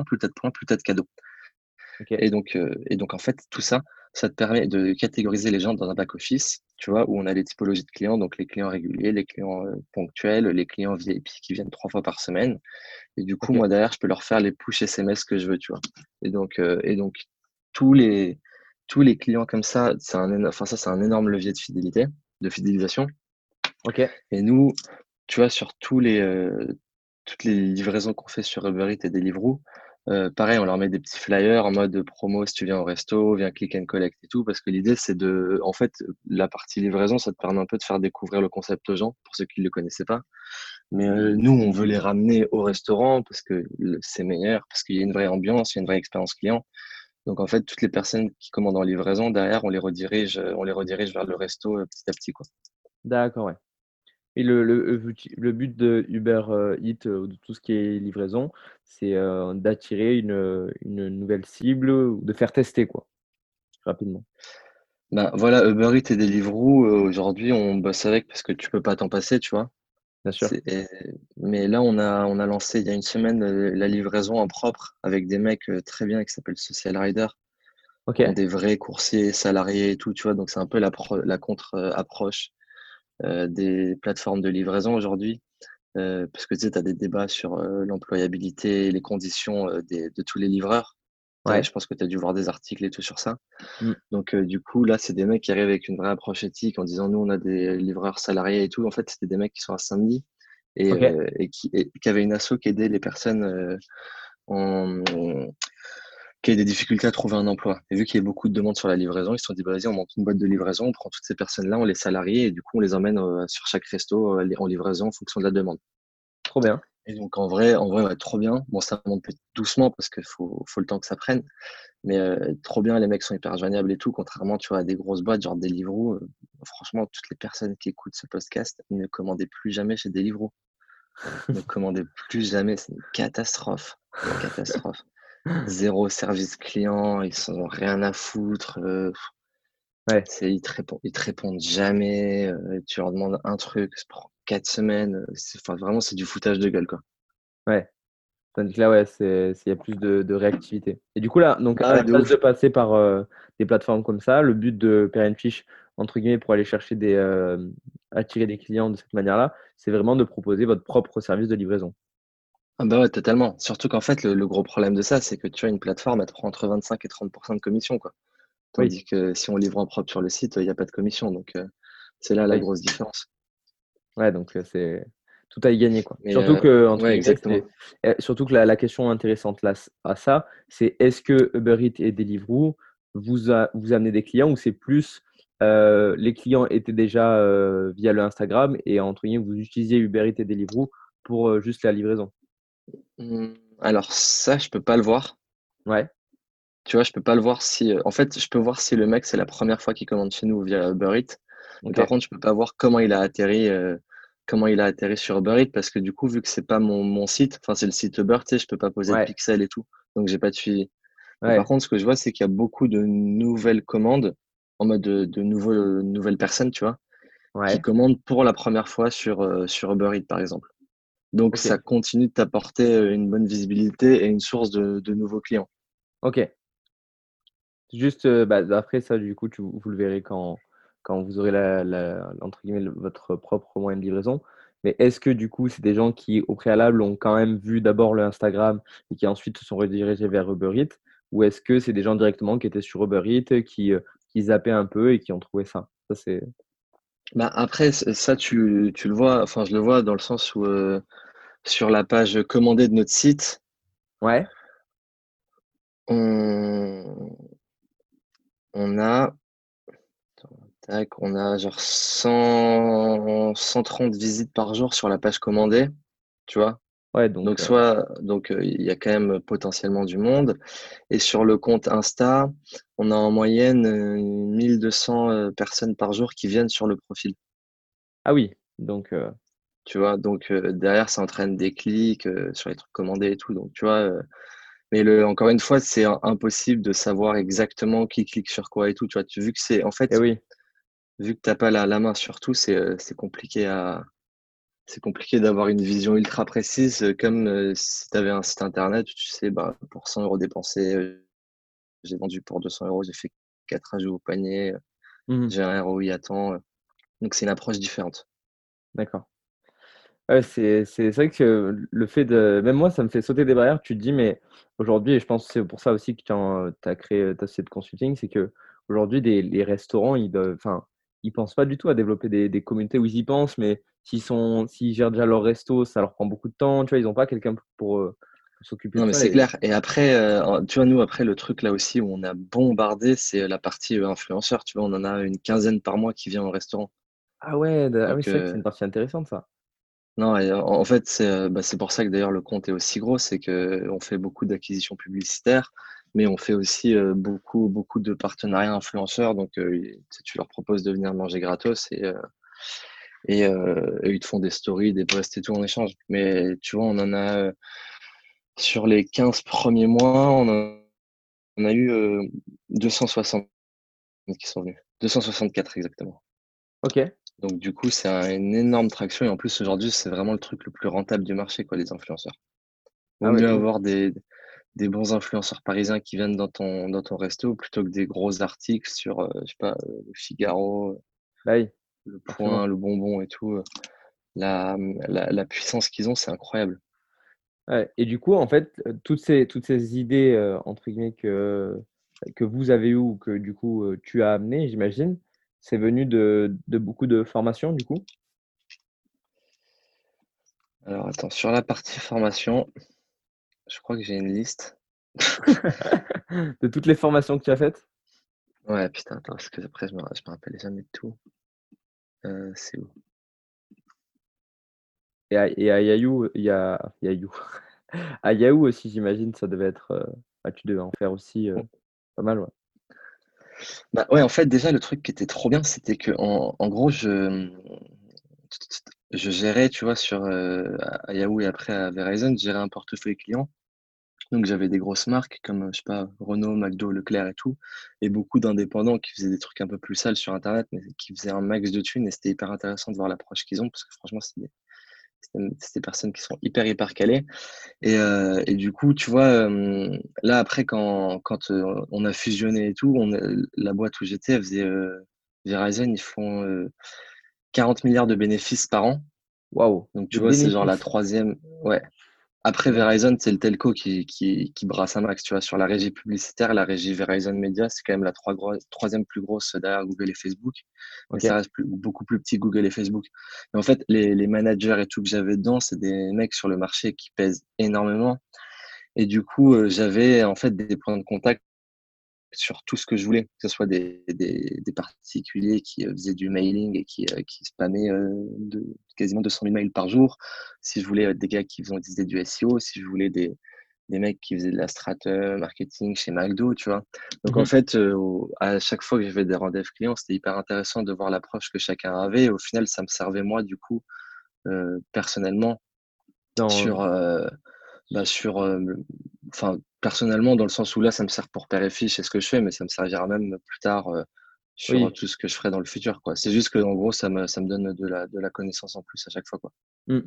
plus tu as de points, plus tu as de cadeaux. Et donc, euh, et donc, en fait, tout ça, ça te permet de catégoriser les gens dans un back-office, tu vois, où on a les typologies de clients, donc les clients réguliers, les clients euh, ponctuels, les clients VIP qui viennent trois fois par semaine. Et du coup, moi, derrière, je peux leur faire les push SMS que je veux, tu vois. Et donc, euh, et donc tous les, tous les clients comme ça, c'est un, enfin, ça, c'est un énorme levier de fidélité, de fidélisation. Ok. Et nous, tu vois, sur tous les, euh, toutes les livraisons qu'on fait sur Uber Eats et Deliveroo, euh, pareil, on leur met des petits flyers en mode promo si tu viens au resto, viens click and collect et tout, parce que l'idée, c'est de, en fait, la partie livraison, ça te permet un peu de faire découvrir le concept aux gens, pour ceux qui ne le connaissaient pas. Mais euh, nous, on veut les ramener au restaurant parce que c'est meilleur, parce qu'il y a une vraie ambiance, il y a une vraie expérience client. Donc, en fait, toutes les personnes qui commandent en livraison, derrière, on les redirige, on les redirige vers le resto euh, petit à petit, quoi. D'accord, ouais. Et le, le, le but de Uber euh, Eats, euh, de tout ce qui est livraison, c'est euh, d'attirer une, une nouvelle cible ou de faire tester, quoi, rapidement. Ben voilà, Uber Eats et Deliveroo, euh, aujourd'hui, on bosse avec parce que tu peux pas t'en passer, tu vois. Bien sûr. Et- mais là, on a, on a lancé il y a une semaine euh, la livraison en propre avec des mecs euh, très bien qui s'appellent Social Rider, des vrais coursiers salariés et tout, tu vois. Donc, c'est un peu la, pro- la contre-approche euh, des plateformes de livraison aujourd'hui. Euh, parce que tu sais, tu as des débats sur euh, l'employabilité et les conditions euh, des- de tous les livreurs. Ouais. Je pense que tu as dû voir des articles et tout sur ça. Mm. Donc, euh, du coup, là, c'est des mecs qui arrivent avec une vraie approche éthique en disant nous, on a des livreurs salariés et tout. En fait, c'était des mecs qui sont à Saint-Denis et, euh, et qui, et qui avaient une asso qui aidait les personnes euh, en, des difficultés à trouver un emploi. Et vu qu'il y a beaucoup de demandes sur la livraison, ils se sont dit bah, vas-y, on monte une boîte de livraison, on prend toutes ces personnes-là, on les salarie et du coup, on les emmène euh, sur chaque resto euh, en livraison en fonction de la demande. Trop bien. Et donc, en vrai, en vrai, ouais, trop bien. Bon, ça monte peut-être doucement parce qu'il faut, faut le temps que ça prenne. Mais euh, trop bien, les mecs sont hyper joignables et tout, contrairement tu vois, à des grosses boîtes genre Deliveroo. Franchement, toutes les personnes qui écoutent ce podcast ne commandez plus jamais chez Deliveroo. ne commandez plus jamais, c'est une catastrophe. Une catastrophe. Zéro service client, ils sont rien à foutre. euh, Ouais. ils, te répondent, ils te répondent jamais. euh, tu leur demandes un truc, ça prend quatre semaines. euh, enfin, vraiment, c'est du foutage de gueule, quoi. Ouais. Tandis que là, ouais, il y a plus de, de réactivité. Et du coup, là, donc, Ah à la de place de passer par euh, des plateformes comme ça, le but de Fish, entre guillemets, pour aller chercher des, attirer des clients de cette manière-là, c'est vraiment de proposer votre propre service de livraison. Ah bah ouais, totalement. Surtout qu'en fait, le, le gros problème de ça, c'est que tu as une plateforme, elle te prend entre 25 et 30% de commission, quoi. Oui. Tandis que si on livre en propre sur le site, il n'y a pas de commission. Donc, euh, c'est là la Oui. grosse différence. Ouais, donc euh, c'est tout à y gagner, quoi. Mais, surtout euh, que, entre ouais, guillemets, exactement. c'est- euh, surtout que la, la question intéressante là, à ça, c'est est-ce que Uber Eats et Deliveroo vous, a, vous amenez des clients ou c'est plus euh, les clients étaient déjà euh, via le Instagram et entre guillemets, vous utilisiez Uber Eats et Deliveroo pour euh, juste la livraison? Hum, Alors, ça, je peux pas le voir. Ouais, Tu vois, je peux pas le voir si. euh, En fait, je peux voir si le mec, c'est la première fois qu'il commande chez nous via Uber Eats. Mais ok. par contre, je peux pas voir comment il a atterri, euh, comment il a atterri sur Uber Eats parce que du coup, vu que c'est pas mon, mon site, enfin, c'est le site Uber, tu sais, je peux pas poser de Ouais. pixels et tout. Donc, j'ai pas de suivi. Mais Ouais, par contre, ce que je vois, c'est qu'il y a beaucoup de nouvelles commandes en mode de, de nouveaux, nouvelles personnes, tu vois, qui ouais, commandent pour la première fois sur, euh, sur Uber Eats, par exemple. Donc, ça continue de t'apporter euh, une bonne visibilité et une source de, de nouveaux clients. ok. Juste, euh, bah, après ça, du coup, tu, vous le verrez quand, quand vous aurez la, la- entre guillemets, le- votre propre moyen de livraison. Mais est-ce que du coup, c'est des gens qui, au préalable, ont quand même vu d'abord le Instagram et qui ensuite se sont redirigés vers Uber Eats? Ou est-ce que c'est des gens directement qui étaient sur Uber Eats, qui, euh, qui zappaient un peu et qui ont trouvé ça? Ça, c'est. Bah après, ça, tu, tu, le vois, enfin, je le vois dans le sens où euh, sur la page commandée de notre site, ouais. on, on a on a genre 100, 130 visites par jour sur la page commandée, tu vois. Ouais, donc, donc, euh, soit donc euh, il y a quand même potentiellement du monde. Et sur le compte Insta, on a en moyenne 1200 euh, personnes par jour qui viennent sur le profil. Ah oui, donc. Tu vois, donc derrière, ça entraîne des clics sur les trucs commandés et tout. Donc, tu vois, mais le, encore une fois, c'est impossible de savoir exactement qui clique sur quoi et tout. Tu vois, tu, vu que c'est en fait, eh oui vu que tu n'as pas la, main sur tout, c'est compliqué à c'est compliqué d'avoir une vision ultra précise, comme si tu avais un site internet, tu sais, bah, pour 100 euros dépensés, j'ai vendu pour 200 euros, j'ai fait 4 ajouts au panier, mmh j'ai un ROI à temps. Donc c'est une approche différente. D'accord. Ouais, c'est vrai que le fait de. Même moi, ça me fait sauter des barrières. Tu te dis, mais aujourd'hui, et je pense que c'est pour ça aussi que tu as créé ta société de consulting, c'est que aujourd'hui, les restaurants, ils doivent. Enfin, ils pensent pas du tout à développer des, communautés où ils y pensent, mais s'ils sont, s'ils gèrent déjà leur resto, ça leur prend beaucoup de temps. Tu vois, ils n'ont pas quelqu'un pour, euh, s'occuper de ça. Non, mais c'est clair. Et après, euh, tu vois, nous, après, le truc là aussi où on a bombardé, c'est la partie euh, influenceur. Tu vois, on en a une quinzaine par mois qui vient au restaurant. Ah ouais, ah c'est une partie intéressante, ça. Non, en fait, bah, c'est pour ça que d'ailleurs le compte est aussi gros, c'est qu'on fait beaucoup d'acquisitions publicitaires mais on fait aussi euh, beaucoup, beaucoup de partenariats influenceurs. Donc, euh, tu leur proposes de venir manger gratos et, euh, et, ils te font des stories, des posts et tout en échange. Mais tu vois, on en a sur les 15 premiers mois, on a, on a eu 260 qui sont venus. 264 exactement. Ok. Donc du coup, c'est une énorme traction et en plus aujourd'hui, c'est vraiment le truc le plus rentable du marché, quoi, les influenceurs. Ah mieux avoir des, des bons influenceurs parisiens qui viennent dans ton, dans ton resto plutôt que des gros articles sur, euh, je sais pas, euh, le Figaro, bah le Point, le Bonbon et tout. La, la, puissance qu'ils ont, c'est incroyable. et du coup, en fait, toutes ces, toutes ces idées, euh, entre guillemets, que, que vous avez eues ou que du coup tu as amené, j'imagine, c'est venu de, de beaucoup de formations, du coup? Alors, attends, sur la partie formation, je crois que j'ai une liste. de toutes les formations que tu as faites? Ouais, putain, attends, parce que après, je me, me rappelle jamais de tout. Euh, c'est où? Et à, et à Yahoo, il y a Yahoo. à Yahoo aussi, j'imagine, ça devait être. Euh, bah, tu devais en faire aussi euh, pas mal, ouais. Bah ouais, en fait, déjà, le truc qui était trop bien, c'était que en, gros, je, je gérais, tu vois, sur à Yahoo et après à Verizon, je gérais un portefeuille client. Donc j'avais des grosses marques comme, je sais pas, Renault, McDo, Leclerc et tout, et beaucoup d'indépendants qui faisaient des trucs un peu plus sales sur Internet, mais qui faisaient un max de thunes, et c'était hyper intéressant de voir l'approche qu'ils ont, parce que franchement, c'est des, des, personnes qui sont hyper, hyper calées. Et, euh, et du coup, tu vois, là, après, quand, quand euh, on a fusionné et tout, on, la boîte où j'étais, elle faisait, euh, Verizon, ils font 40 milliards de bénéfices par an. Waouh! Donc, tu vois, c'est genre la troisième, ouais, après, Verizon, c'est le telco qui, qui, qui, brasse un max. Tu vois, sur la régie publicitaire, la régie Verizon Media, c'est quand même la troisième plus grosse derrière Google et Facebook. Mais ça reste beaucoup plus petit Google et Facebook. Et en fait, les, les managers et tout que j'avais dedans, c'est des mecs sur le marché qui pèsent énormément. Et du coup, euh, j'avais en fait des points de contact sur tout ce que je voulais, que ce soit des, des, des particuliers qui euh, faisaient du mailing et qui, euh, qui spammaient euh, de, quasiment 200 000 mails par jour, si je voulais des gars qui faisaient du SEO, si je voulais des, des mecs qui faisaient de la strat marketing chez McDo, tu vois. Donc en mmh fait, à chaque fois que j'avais des rendez-vous clients, c'était hyper intéressant de voir l'approche que chacun avait. au final, ça me servait moi, du coup, personnellement, sur, bah, sur enfin, personnellement, dans le sens où là, ça me sert pour père et fils, c'est ce que je fais, mais ça me servira même plus tard euh, sur tout ce que je ferai dans le futur. Quoi. C'est juste que, en gros, ça me, ça me donne de la, de la connaissance en plus à chaque fois. Quoi. Mmh.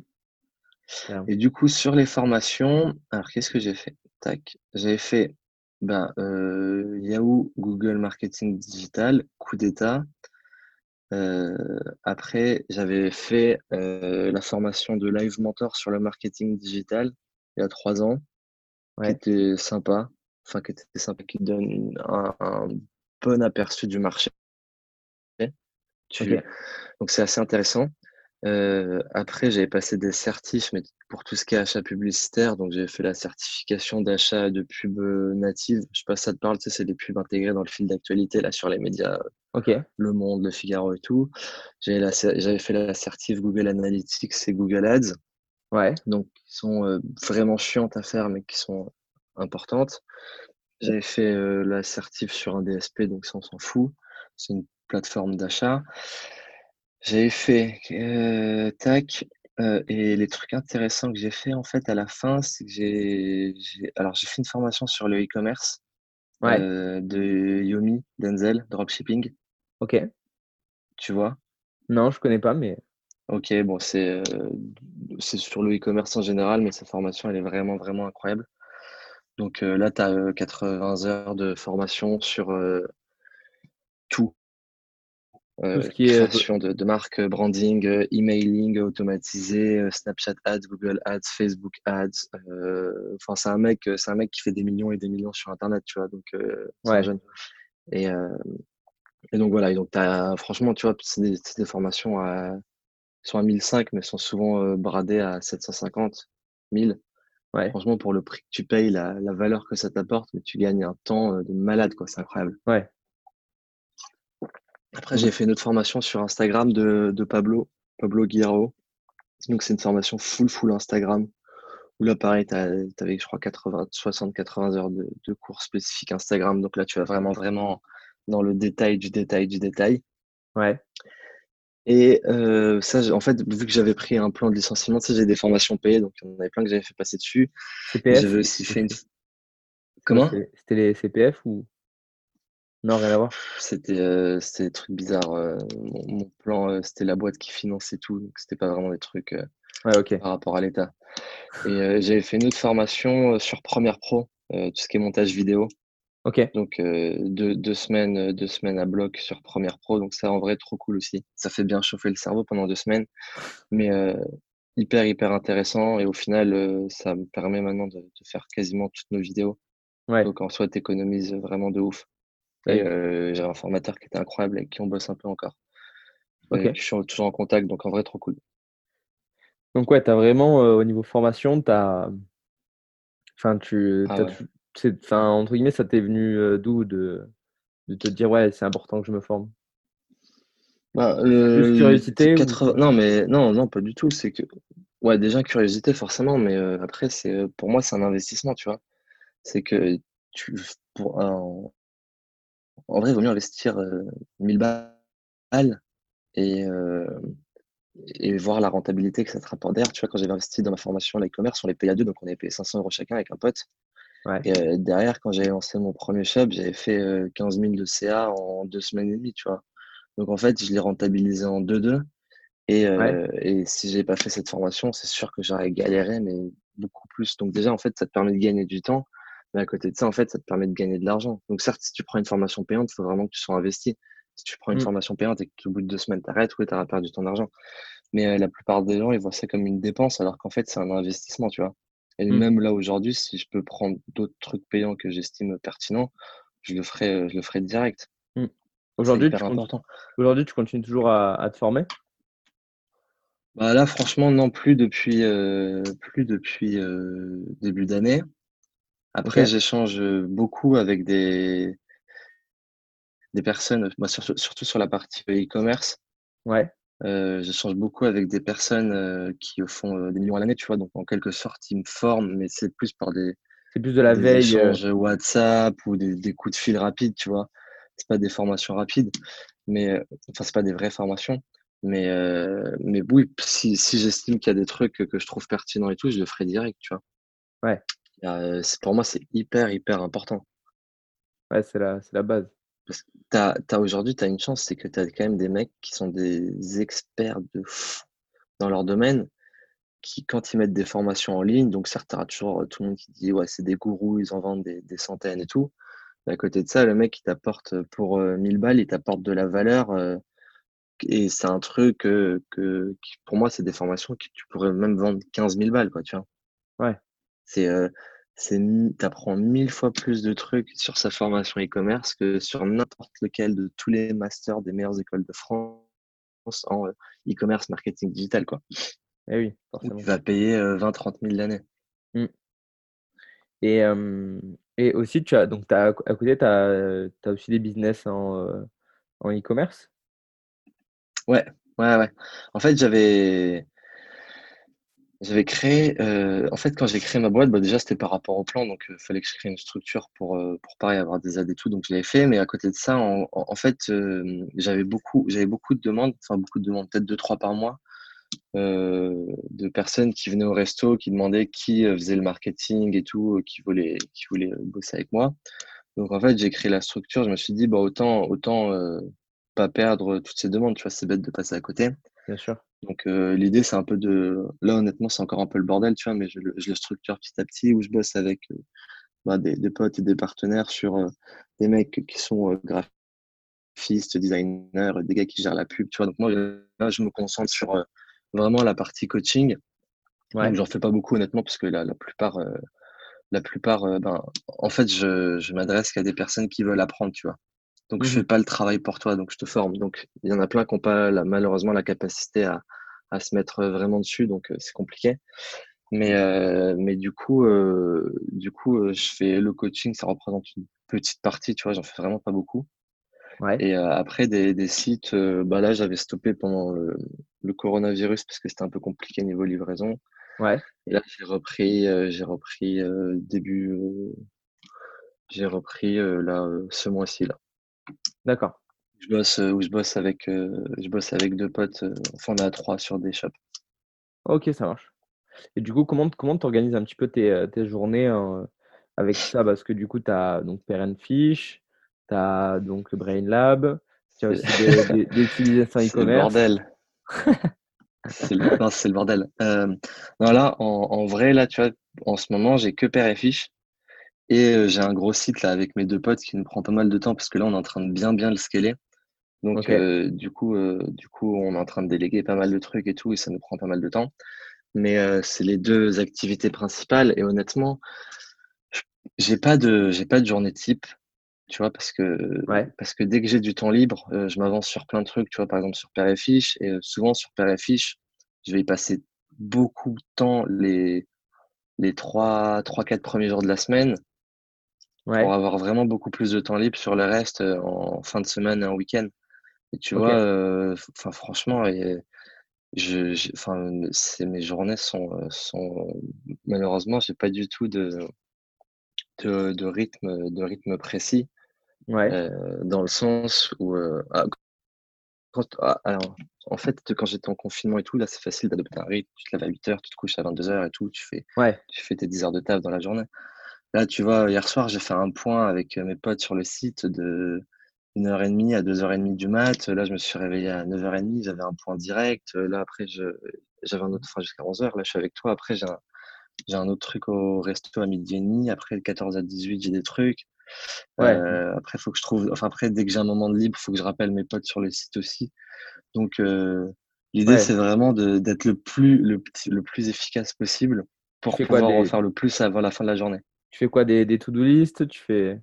Et du coup, sur les formations, alors qu'est-ce que j'ai fait? Tac, j'avais fait ben, euh, Yahoo, Google Marketing Digital, coup d'état. après, j'avais fait la formation de Live Mentor sur le marketing digital il y a trois ans, qui était sympa, enfin qui était sympa, qui donne un, bon aperçu du marché. Donc c'est assez intéressant. Euh, après, j'avais passé des certifs, mais pour tout ce qui est achat publicitaire, donc j'ai fait la certification d'achat de pub native. Je sais pas si ça te parle, tu sais, c'est des pubs intégrées dans le fil d'actualité là sur les médias, Ok. Le Monde, Le Figaro et tout. J'avais fait la certif Google Analytics et Google Ads, Ouais. donc qui sont euh, vraiment chiantes à faire, mais qui sont importantes. J'avais fait euh, la certif sur un DSP, donc ça on s'en fout. C'est une plateforme d'achat. J'avais fait euh, tac et les trucs intéressants que j'ai fait en fait à la fin, c'est que j'ai alors j'ai fait une formation sur le e-commerce de Yomi Denzel dropshipping. Ok. Tu vois? Non, je connais pas, mais Ok, bon c'est c'est sur le e-commerce en général, mais cette formation elle est vraiment vraiment incroyable. Donc là, tu as 80 heures de formation sur tout euh, qui est création de, de marque, branding, euh, emailing automatisé, euh, Snapchat Ads, Google Ads, Facebook Ads. Enfin, c'est un mec, c'est un mec qui fait des millions et des millions sur Internet, tu vois. Donc, c'est jeune. Et, et donc voilà. Et donc, as, franchement, tu vois, c'est des, des, formations à, sont à 1005, mais sont souvent bradées à 750, 1000. Ouais. Franchement, pour le prix que tu payes, la, la valeur que ça t'apporte, mais tu gagnes un temps de malade, quoi. C'est incroyable. Ouais. Après, j'ai fait une autre formation sur Instagram de, de Pablo, Pablo Guillaro. Donc, c'est une formation full, full Instagram. Où là, pareil, tu avais, je crois, 80, 60, 80 heures de, de, cours spécifiques Instagram. Donc là, tu vas vraiment, vraiment dans le détail du détail du détail. Ouais. Et euh, ça, en fait, vu que j'avais pris un plan de licenciement, tu sais, j'ai des formations payées, donc il y en avait plein que j'avais fait passer dessus. CPF J'avais aussi fait une. Comment? C'était les CPF ou? Non, rien à voir. C'était euh, des trucs bizarres. Euh, mon, plan, euh, c'était la boîte qui finançait tout, donc c'était pas vraiment des trucs ouais, par rapport à l'État. Et j'avais fait une autre formation sur Premiere Pro, tout ce qui est montage vidéo. Ok. Donc deux, deux, semaines, deux semaines à bloc sur Premiere Pro, donc ça en vrai trop cool aussi. Ça fait bien chauffer le cerveau pendant deux semaines, mais hyper hyper intéressant et au final ça me permet maintenant de, de faire quasiment toutes nos vidéos. Ouais. Donc en soi t'économises vraiment de ouf. Et euh, j'ai un formateur qui était incroyable avec qui on bosse un peu encore. Je suis toujours en contact, donc en vrai, trop cool. Donc, ouais, tu as vraiment, au niveau formation, tu as. Enfin, tu. Ah enfin, entre guillemets, ça t'est venu euh, d'où de, de te dire, ouais, c'est important que je me forme? Bah, Juste curiosité Non, mais non, non, pas du tout. C'est que. Ouais, déjà, curiosité, forcément, mais après, c'est pour moi, c'est un investissement, tu vois. C'est que tu. Pour un en vrai, il vaut mieux investir 1000 balles et, et voir la rentabilité que ça te rapporte derrière. Tu vois, quand j'avais investi dans ma formation l'e-commerce, on les payait à deux, donc on avait payé 500 euros chacun avec un pote. Et derrière, quand j'avais lancé mon premier shop, j'avais fait 15 000 de CA en deux semaines et demie, tu vois. Donc en fait, je l'ai rentabilisé en 2-2. Et, et si j'ai pas fait cette formation, c'est sûr que j'aurais galéré, mais beaucoup plus. Donc déjà, en fait, ça te permet de gagner du temps. Mais à côté de ça, en fait, ça te permet de gagner de l'argent. Donc certes, si tu prends une formation payante, il faut vraiment que tu sois investi. Si tu prends une mmh. formation payante et que au bout de deux semaines, t'arrêtes, oui, tu auras perdu ton argent. Mais euh, la plupart des gens, ils voient ça comme une dépense, alors qu'en fait, c'est un investissement, tu vois. Et mmh. même là, aujourd'hui, si je peux prendre d'autres trucs payants que j'estime pertinents, je le ferai, euh, je le ferai direct. Mmh. Aujourd'hui, tu, Aujourd'hui, tu continues toujours à, te former? Bah là, franchement, non plus depuis, euh, plus depuis début d'année. Après, j'échange beaucoup avec des, des personnes, moi, surtout sur la partie e-commerce. Ouais. Euh, j'échange beaucoup avec des personnes qui font des millions à l'année, tu vois. Donc, en quelque sorte, ils me forment, mais c'est plus par des, c'est plus de la veille. échanges WhatsApp ou des, des, coups de fil rapides, tu vois. C'est pas des formations rapides, mais enfin, c'est pas des vraies formations. Mais, mais oui, si, si j'estime qu'il y a des trucs que je trouve pertinents et tout, je le ferai direct, tu vois. Ouais pour moi, c'est hyper, hyper important. Ouais, c'est la, la base. Parce que aujourd'hui, tu as une chance, c'est que tu as quand même des mecs qui sont des experts de fou dans leur domaine, qui, quand ils mettent des formations en ligne, donc certes, tu toujours tout le monde qui dit, ouais, c'est des gourous, ils en vendent des, centaines et tout. Mais à côté de ça, le mec, il t'apporte pour 1000 balles, il t'apporte de la valeur et c'est un truc que, qui, pour moi, c'est des formations que tu pourrais même vendre 15 000 balles, quoi, tu vois. Ouais. C'est, euh, c'est, t'apprends mille fois plus de trucs sur sa formation e-commerce que sur n'importe lequel de tous les masters des meilleures écoles de France en euh, e-commerce marketing digital, quoi. Eh oui, forcément. Tu vas payer 20-30 000 l'année. Mmh. Et, et aussi, tu as, donc, as, à côté, tu as, as, aussi des business en, en e-commerce? Ouais, ouais, ouais. En fait, j'avais j'avais créé, euh, en fait, quand j'ai créé ma boîte, bah, déjà, c'était par rapport au plan, donc il fallait que je crée une structure pour, euh, pour pareil avoir des aides et tout, donc je l'avais fait. Mais à côté de ça, en, en fait, euh, j'avais beaucoup, beaucoup de demandes, enfin beaucoup de demandes, peut-être deux, trois par mois, de personnes qui venaient au resto, qui demandaient qui faisait le marketing et tout, qui voulait, qui voulait bosser avec moi. Donc en fait, j'ai créé la structure. Je me suis dit, bah autant, autant pas perdre toutes ces demandes. Tu vois, c'est bête de passer à côté. Bien sûr. Donc l'idée, c'est un peu de. Là, honnêtement, c'est encore un peu le bordel, tu vois, mais je, je le structure petit à petit où je bosse avec bah, des, des, potes et des partenaires sur des mecs qui sont graphistes, designers, des gars qui gèrent la pub, tu vois. Donc moi, là, je me concentre sur vraiment la partie coaching. Ouais. J'en fais pas beaucoup, honnêtement, parce que la, la plupart la plupart, euh, ben, en fait, je, je m'adresse qu'à des personnes qui veulent apprendre, tu vois. Donc, je mmh fais pas le travail pour toi, donc je te forme. Donc, il y en a plein qui n'ont pas la, malheureusement la capacité à, à, se mettre vraiment dessus, donc euh, c'est compliqué. Mais, euh, mais du coup, euh, du coup, euh, je fais le coaching, ça représente une petite partie, tu vois, j'en fais vraiment pas beaucoup. Ouais. Et après, des, des sites, bah là, j'avais stoppé pendant le, le, coronavirus parce que c'était un peu compliqué niveau livraison. Ouais. Et là, j'ai repris, euh, j'ai repris euh, début, euh, j'ai repris là ce mois-ci là. D'accord. Je bosse où je bosse avec, je bosse avec deux potes. enfin, on à trois sur des shops. Ok, ça marche. Et du coup, comment comment t'organises un petit peu tes, tes journées hein, avec ça? Parce que du coup, tu as donc Fish, tu as donc le Brain Lab, tu as aussi des, des, des utilisations e-commerce. C'est le bordel. C'est le, le, bordel. Euh, là, en, en, vrai, là, tu vois, en ce moment, j'ai que père et fiche. Et euh, j'ai un gros site là avec mes deux potes qui nous prend pas mal de temps parce que là, on est en train de bien, bien le scaler. Donc, okay. euh, du, coup, euh, du coup, on est en train de déléguer pas mal de trucs et tout, et ça nous prend pas mal de temps. Mais euh, c'est les deux activités principales. Et honnêtement, j'ai pas de, j'ai pas de journée type tu vois, parce que, ouais. parce que dès que j'ai du temps libre, je m'avance sur plein de trucs, tu vois, par exemple sur Père et Fiche, et souvent sur Père et Fiche, je vais y passer beaucoup de temps les, les 3, 3, 4 premiers jours de la semaine ouais. pour avoir vraiment beaucoup plus de temps libre sur le reste euh, en fin de semaine et en week-end. Et tu okay. vois, enfin franchement, et, je, enfin, mes journées sont, sont malheureusement, j'ai pas du tout de, de, de, rythme, de rythme précis. Ouais. Euh, dans le sens où, euh, ah, quand, ah, alors, en fait, quand j'étais en confinement et tout, là, c'est facile d'adopter un rythme. Tu te lèves à 8 heures, tu te couches à 22 heures et tout, tu fais, ouais. tu fais tes 10 heures de taf dans la journée. Là, tu vois, hier soir, j'ai fait un point avec mes potes sur le site de 1h30 à 2h30 du mat. Là, je me suis réveillé à 9h30, j'avais un point direct. Là, après, j'avais un autre, enfin, jusqu'à 11h. Là, je suis avec toi. Après, j'ai un, j'ai un autre truc au resto à midi et demi. Après, de 14 à 18, j'ai des trucs. Ouais. Euh, après, faut que je trouve. Enfin, après, dès que j'ai un moment de libre, il faut que je rappelle mes potes sur le site aussi. Donc, euh, l'idée, Ouais. c'est vraiment d'être le plus, le, petit- le plus efficace possible pour quoi, pouvoir en faire le plus avant la fin de la journée. Tu fais quoi des, des to-do list? Tu fais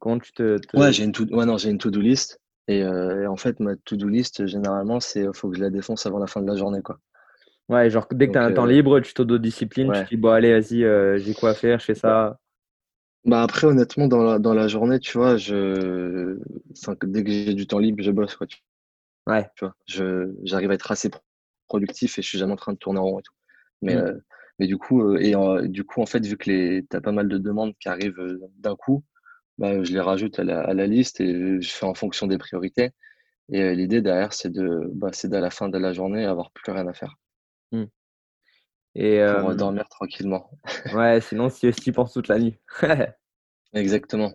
comment tu te, te- Ouais, j'ai une to ouais, non, j'ai une to-do list. Et, euh, et en fait, ma to-do list, généralement, c'est faut que je la défonce avant la fin de la journée, quoi. Ouais, genre dès que tu as un temps euh, libre, tu t'autodisciplines, ouais. tu te dis bon allez, vas-y, euh, j'ai quoi à faire, je fais ça. Bah après, honnêtement, dans la, dans la journée, tu vois, je, enfin, dès que j'ai du temps libre, je bosse, quoi. Tu Ouais. vois, je, j'arrive à être assez pro- productif et je suis jamais en train de tourner en rond et tout. Mais, Mm. euh, mais du coup, euh, et euh, du coup, en fait, vu que les, t'as pas mal de demandes qui arrivent euh, d'un coup, bah, je les rajoute à la, à la liste et je fais en fonction des priorités. Et l'idée derrière, c'est de, bah, c'est d'à la fin de la journée avoir plus rien à faire Et pour euh, dormir tranquillement. ouais, sinon si tu penses toute la nuit. Exactement.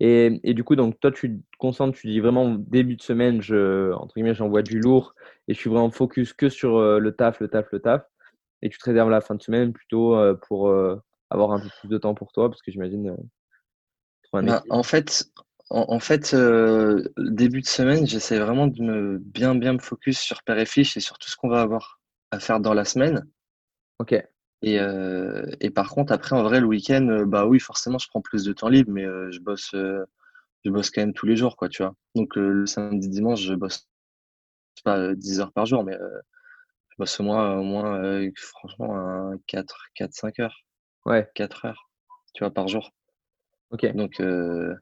Et, et du coup, donc toi, tu te concentres, tu dis vraiment début de semaine, je, entre guillemets, j'envoie du lourd et je suis vraiment focus que sur le taf, le taf, le taf. Et tu te réserves la fin de semaine plutôt euh, pour euh, avoir un peu plus de temps pour toi parce que j'imagine euh, équilibre. en fait, en, fait, euh, début de semaine, j'essaie vraiment de me bien bien me focus sur Père et Fiche et sur tout ce qu'on va avoir à faire dans la semaine. Ok. Et, euh, et par contre, après, en vrai, le week-end, bah oui, forcément, je prends plus de temps libre, mais euh, je bosse, je bosse quand même tous les jours, quoi, tu vois. Donc, le samedi, dimanche, je bosse pas euh, 10 heures par jour, mais euh, je bosse au moins, au moins euh, franchement, un 4, 4, 5 heures, Ouais. 4 heures, tu vois, par jour. Ok. Donc, euh,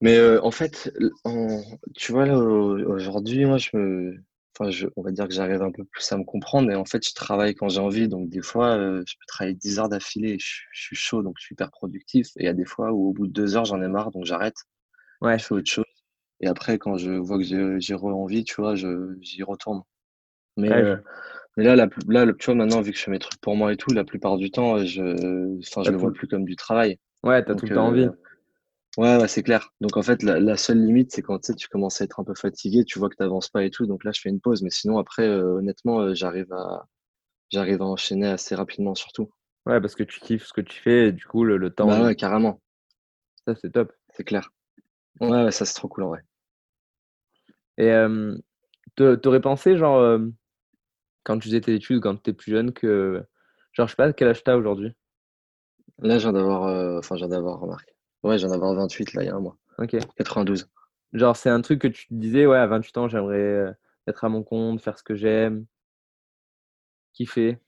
mais euh, en fait, en- tu vois, là, au- aujourd'hui, moi, je me, enfin, je, on va dire que j'arrive un peu plus à me comprendre. Et en fait, je travaille quand j'ai envie. Donc, des fois, euh, je peux travailler 10 heures d'affilée. Je, je suis chaud, donc je suis hyper productif. Et il y a des fois où, au bout de deux heures, j'en ai marre, donc j'arrête. Ouais. Je fais autre chose. Et après, quand je vois que j'ai j'ai re-envie, tu vois, je, j'y retourne. Mais, Ouais, euh, mais là, la, là, le- tu vois, maintenant, vu que je fais mes trucs pour moi et tout, la plupart du temps, euh, je, T'as le tout vois plus comme du travail. Ouais, t'as tout Donc, le temps envie. euh, Ouais, ouais, c'est clair. Donc en fait, la, la seule limite, c'est quand tu tu commences à être un peu fatigué, tu vois que tu n'avances pas et tout. Donc là, je fais une pause. Mais sinon, après, euh, honnêtement, euh, j'arrive à, j'arrive à enchaîner assez rapidement, surtout. Ouais, parce que tu kiffes ce que tu fais et du coup, le, le temps, Bah ouais, carrément, ça, c'est top. c'est clair. Ouais, ouais, ça c'est trop cool en vrai. Et euh, t'aurais pensé, genre, quand tu faisais tes études, quand tu étais plus jeune, que, genre, je sais pas, quel âge t'as aujourd'hui? Là, je viens d'avoir, euh, enfin, je viens d'avoir remarqué. Ouais, je viens d'avoir 28 là, il y a un mois. Ok. 92. Genre, c'est un truc que tu te disais, ouais, à 28 ans, j'aimerais euh, être à mon compte, faire ce que j'aime, kiffer.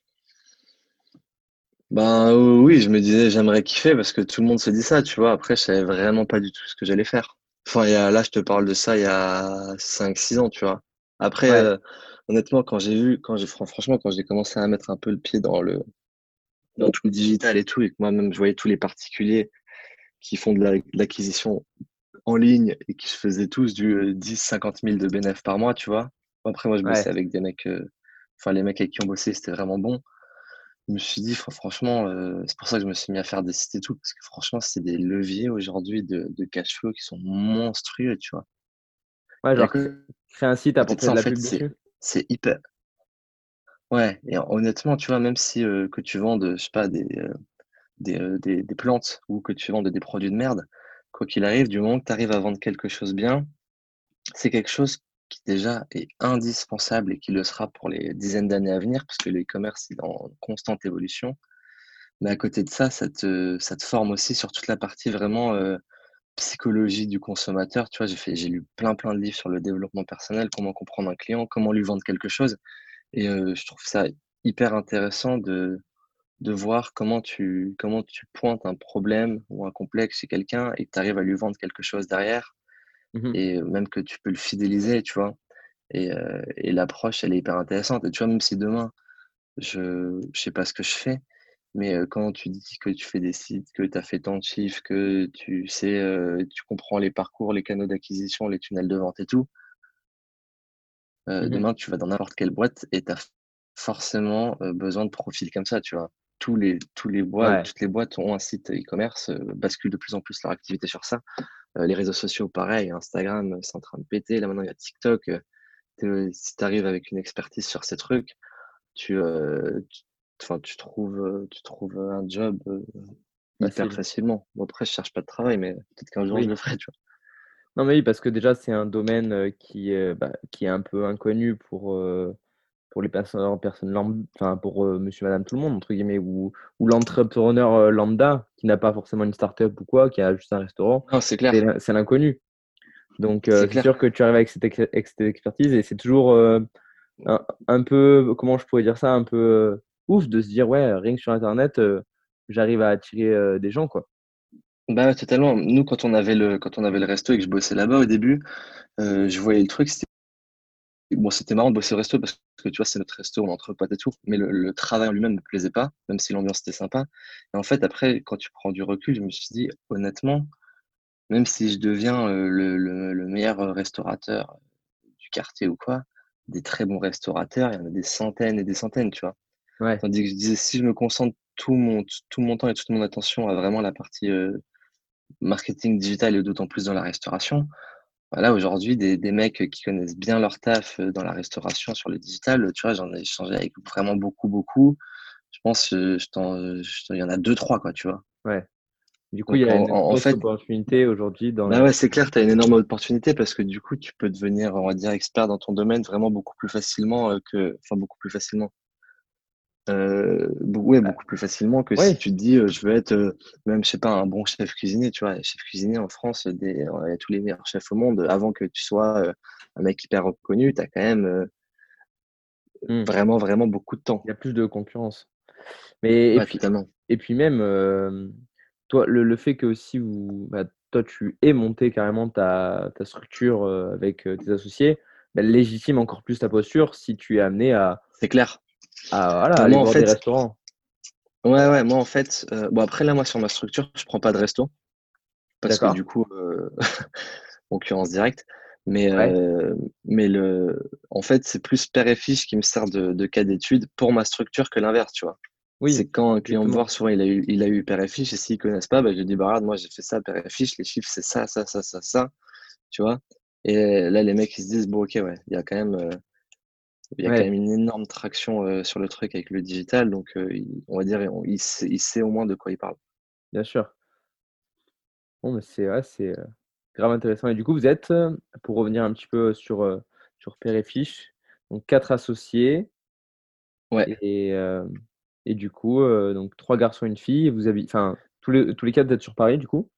Ben euh, oui, je me disais, j'aimerais kiffer parce que tout le monde se dit ça, tu vois. Après, je savais vraiment pas du tout ce que j'allais faire. Enfin, il y a, là, je te parle de ça il y a 5-6 ans, tu vois. Après, Ouais. euh, honnêtement, quand j'ai vu, quand j'ai, fran- franchement, quand j'ai commencé à mettre un peu le pied dans le, dans tout le digital et tout, et que moi-même, je voyais tous les particuliers qui font de la- de l'acquisition en ligne et qui se faisaient tous du euh, 10, 50 000 de bénéfices par mois, tu vois. Après, moi, je bossais Ouais. avec des mecs, euh, enfin, les mecs avec qui on bossait, c'était vraiment bon. Je me suis dit, fr- franchement, euh, c'est pour ça que je me suis mis à faire des sites et tout, parce que franchement, c'est des leviers aujourd'hui de, de cash flow qui sont monstrueux, tu vois. Ouais, à genre, créer un site, ça, de la pub dessus. C'est hyper. Ouais, et honnêtement, tu vois, même si que tu vends de, je sais pas, des, des, des, plantes ou que tu vends des produits de merde, quoi qu'il arrive, du moment que tu arrives à vendre quelque chose bien, c'est quelque chose qui déjà est indispensable et qui le sera pour les dizaines d'années à venir, parce que le e-commerce est en constante évolution. Mais à côté de ça, ça te, ça te forme aussi sur toute la partie vraiment psychologie du consommateur. Tu vois, j'ai fait, j'ai lu plein plein de livres sur le développement personnel, comment comprendre un client, comment lui vendre quelque chose. Et euh, je trouve ça hyper intéressant de, de voir comment tu, comment tu pointes un problème ou un complexe chez quelqu'un et que tu arrives à lui vendre quelque chose derrière Mhm. et même que tu peux le fidéliser, tu vois. Et, euh, et l'approche, elle est hyper intéressante. Et tu vois, même si demain, je je sais pas ce que je fais, mais quand tu dis que tu fais des sites, que tu as fait tant de chiffres, que tu sais, euh, tu comprends les parcours, les canaux d'acquisition, les tunnels de vente et tout, euh, Mhm. demain, tu vas dans n'importe quelle boîte et tu as forcément besoin de profils comme ça, tu vois? Tous les, tous les boîtes, Ouais. toutes les boîtes ont un site e-commerce, basculent de plus en plus leur activité sur ça. Euh, les réseaux sociaux, pareil, Instagram, c'est en train de péter. Là, maintenant, il y a TikTok. si tu arrives avec une expertise sur ces trucs, tu, euh, tu, enfin, tu trouves, euh, tu trouves un job euh, hyper Facile. facilement. Bon, après, je cherche pas de travail, mais peut-être qu'un jour, je le ferai, tu vois. Non, mais oui, parce que déjà, c'est un domaine euh, qui, est, bah, qui est un peu inconnu pour, euh, pour les personnes, personnes enfin, pour euh, monsieur, madame, tout le monde, entre guillemets, ou, ou l'entrepreneur euh, lambda qui n'a pas forcément une start-up ou quoi, qui a juste un restaurant, Non, c'est clair, c'est l'inconnu. Donc, euh, c'est sûr que tu arrives avec cette, ex- avec cette expertise et c'est toujours euh, un, un peu, comment je pourrais dire ça, un peu euh, ouf de se dire, ouais, rien que sur Internet, euh, j'arrive à attirer euh, des gens, quoi. Bah totalement. Nous, quand on avait le, quand on avait le resto et que je bossais là-bas au début, euh, je voyais le truc, c'était bon, c'était marrant de bosser au resto parce que tu vois, c'est notre resto, on entre potes et tout, mais le, travail en lui-même ne me plaisait pas, même si l'ambiance était sympa. Et en fait, après, quand tu prends du recul, je me suis dit, honnêtement, même si je deviens euh, le, le, le meilleur euh, restaurateur du quartier ou quoi, des très bons restaurateurs, il y en a des centaines et des centaines, tu vois. Ouais. Tandis que je disais, si je me concentre tout mon, tout mon temps et toute mon attention à vraiment la partie euh, marketing digital et d'autant plus dans la restauration, voilà, aujourd'hui, des, des mecs qui connaissent bien leur taf euh, dans la restauration sur le digital, tu vois, j'en ai échangé avec vraiment beaucoup, beaucoup. Je pense, euh, je t'en, je t'en- il y en a deux, trois, quoi, tu vois. Ouais. Du coup, il y a en, une en- fait, opportunité aujourd'hui dans bah ouais, c'est clair, tu as une énorme opportunité parce que du coup, tu peux devenir, on va dire, expert dans ton domaine vraiment beaucoup plus facilement euh, que, enfin, beaucoup plus facilement. Euh, ouais, beaucoup plus facilement que si tu te dis, euh, je veux être, euh, même, je sais pas, un bon chef cuisinier, tu vois. Les chefs cuisiniers en France, des, il y a tous les meilleurs chefs au monde. Avant que tu sois un mec hyper reconnu, tu as quand même hmm, vraiment, vraiment beaucoup de temps. il y a plus de concurrence. Mais, et puis, totalement. et puis même, toi, le, le fait que aussi vous, bah, toi, tu aies monté carrément ta, ta structure avec tes associés, bah, légitime encore plus ta posture si tu es amené à, C'est clair. À, voilà, Bah, aller moi, en des fait, restaurants. ouais, ouais, moi, en fait, euh, bon, après, là, moi, sur ma structure, je prends pas de resto parce que du coup, euh, concurrence directe. Mais, Ouais. euh, mais le, en fait, c'est plus père et fiche qui me sert de, de cas d'étude pour ma structure que l'inverse, tu vois. C'est Oui, quand un client me voit, souvent il a eu, il a eu père et fiche, et s'ils connaissent pas, bah, je lui dis, bah, regarde, moi j'ai fait ça, père et fiche, les chiffres c'est ça, ça, ça, ça, ça, tu vois. Et là, les mecs ils se disent, bon, ok, ouais, il y a quand même, euh, il y a quand même une énorme traction euh, sur le truc avec le digital, donc euh, il- on va dire, on- il sait, il sait au moins de quoi il parle. bien sûr. Bon, mais c'est ouais, c'est euh, grave intéressant. Et du coup, vous êtes, pour revenir un petit peu sur, sur Père et Fiche, donc quatre associés Ouais, et, et du coup, donc trois garçons et une fille. Et vous habitez, enfin, tous les, tous les quatre, vous êtes sur Paris, du coup?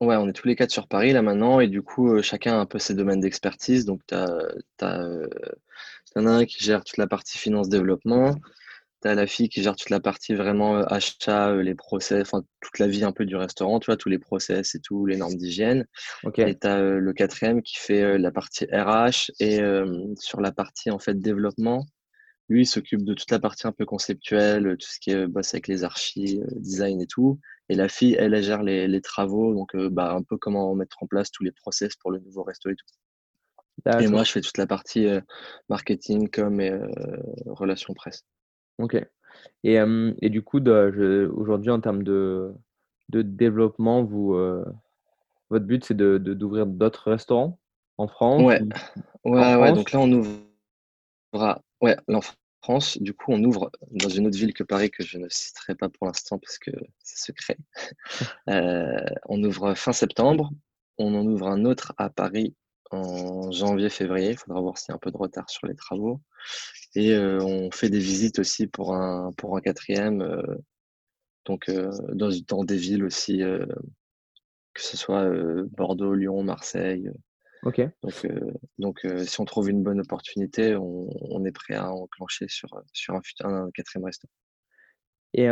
ouais, on est tous les quatre sur Paris là maintenant, et du coup, euh, chacun a un peu ses domaines d'expertise. Donc, tu as, euh, t'en as un qui gère toute la partie finance-développement, T'as la fille qui gère toute la partie vraiment euh, achat, euh, les process, enfin toute la vie un peu du restaurant, tu vois, tous les process et tout, les normes d'hygiène. Ok, Et t'as euh, le quatrième qui fait la partie RH et euh, sur la partie en fait développement, lui il s'occupe de toute la partie un peu conceptuelle, tout ce qui est bosse avec les archis, design et tout. Et la fille, elle, elle gère les, les travaux, donc euh, bah, un peu comment mettre en place tous les process pour le nouveau resto et tout. Et moi, je fais toute la partie euh, marketing, com et euh, relations presse. Ok. Et, euh, et du coup, de- aujourd'hui, en termes de, de développement, vous, votre but, c'est de, de- d'ouvrir d'autres restaurants en France Ouais, ou en ouais, ouais. France? Donc là, on ouvre Ouais, là, en France, du coup, on ouvre dans une autre ville que Paris que je ne citerai pas pour l'instant parce que c'est secret. On ouvre fin septembre. On en ouvre un autre à Paris en janvier-février. Il faudra voir s'il y a un peu de retard sur les travaux. Et euh, on fait des visites aussi pour un, pour un quatrième, euh, donc euh, dans, dans des villes aussi, que ce soit Bordeaux, Lyon, Marseille. Ok. Donc, donc si on trouve une bonne opportunité, on, on est prêt à enclencher sur, sur un, fut- un quatrième resto. Et,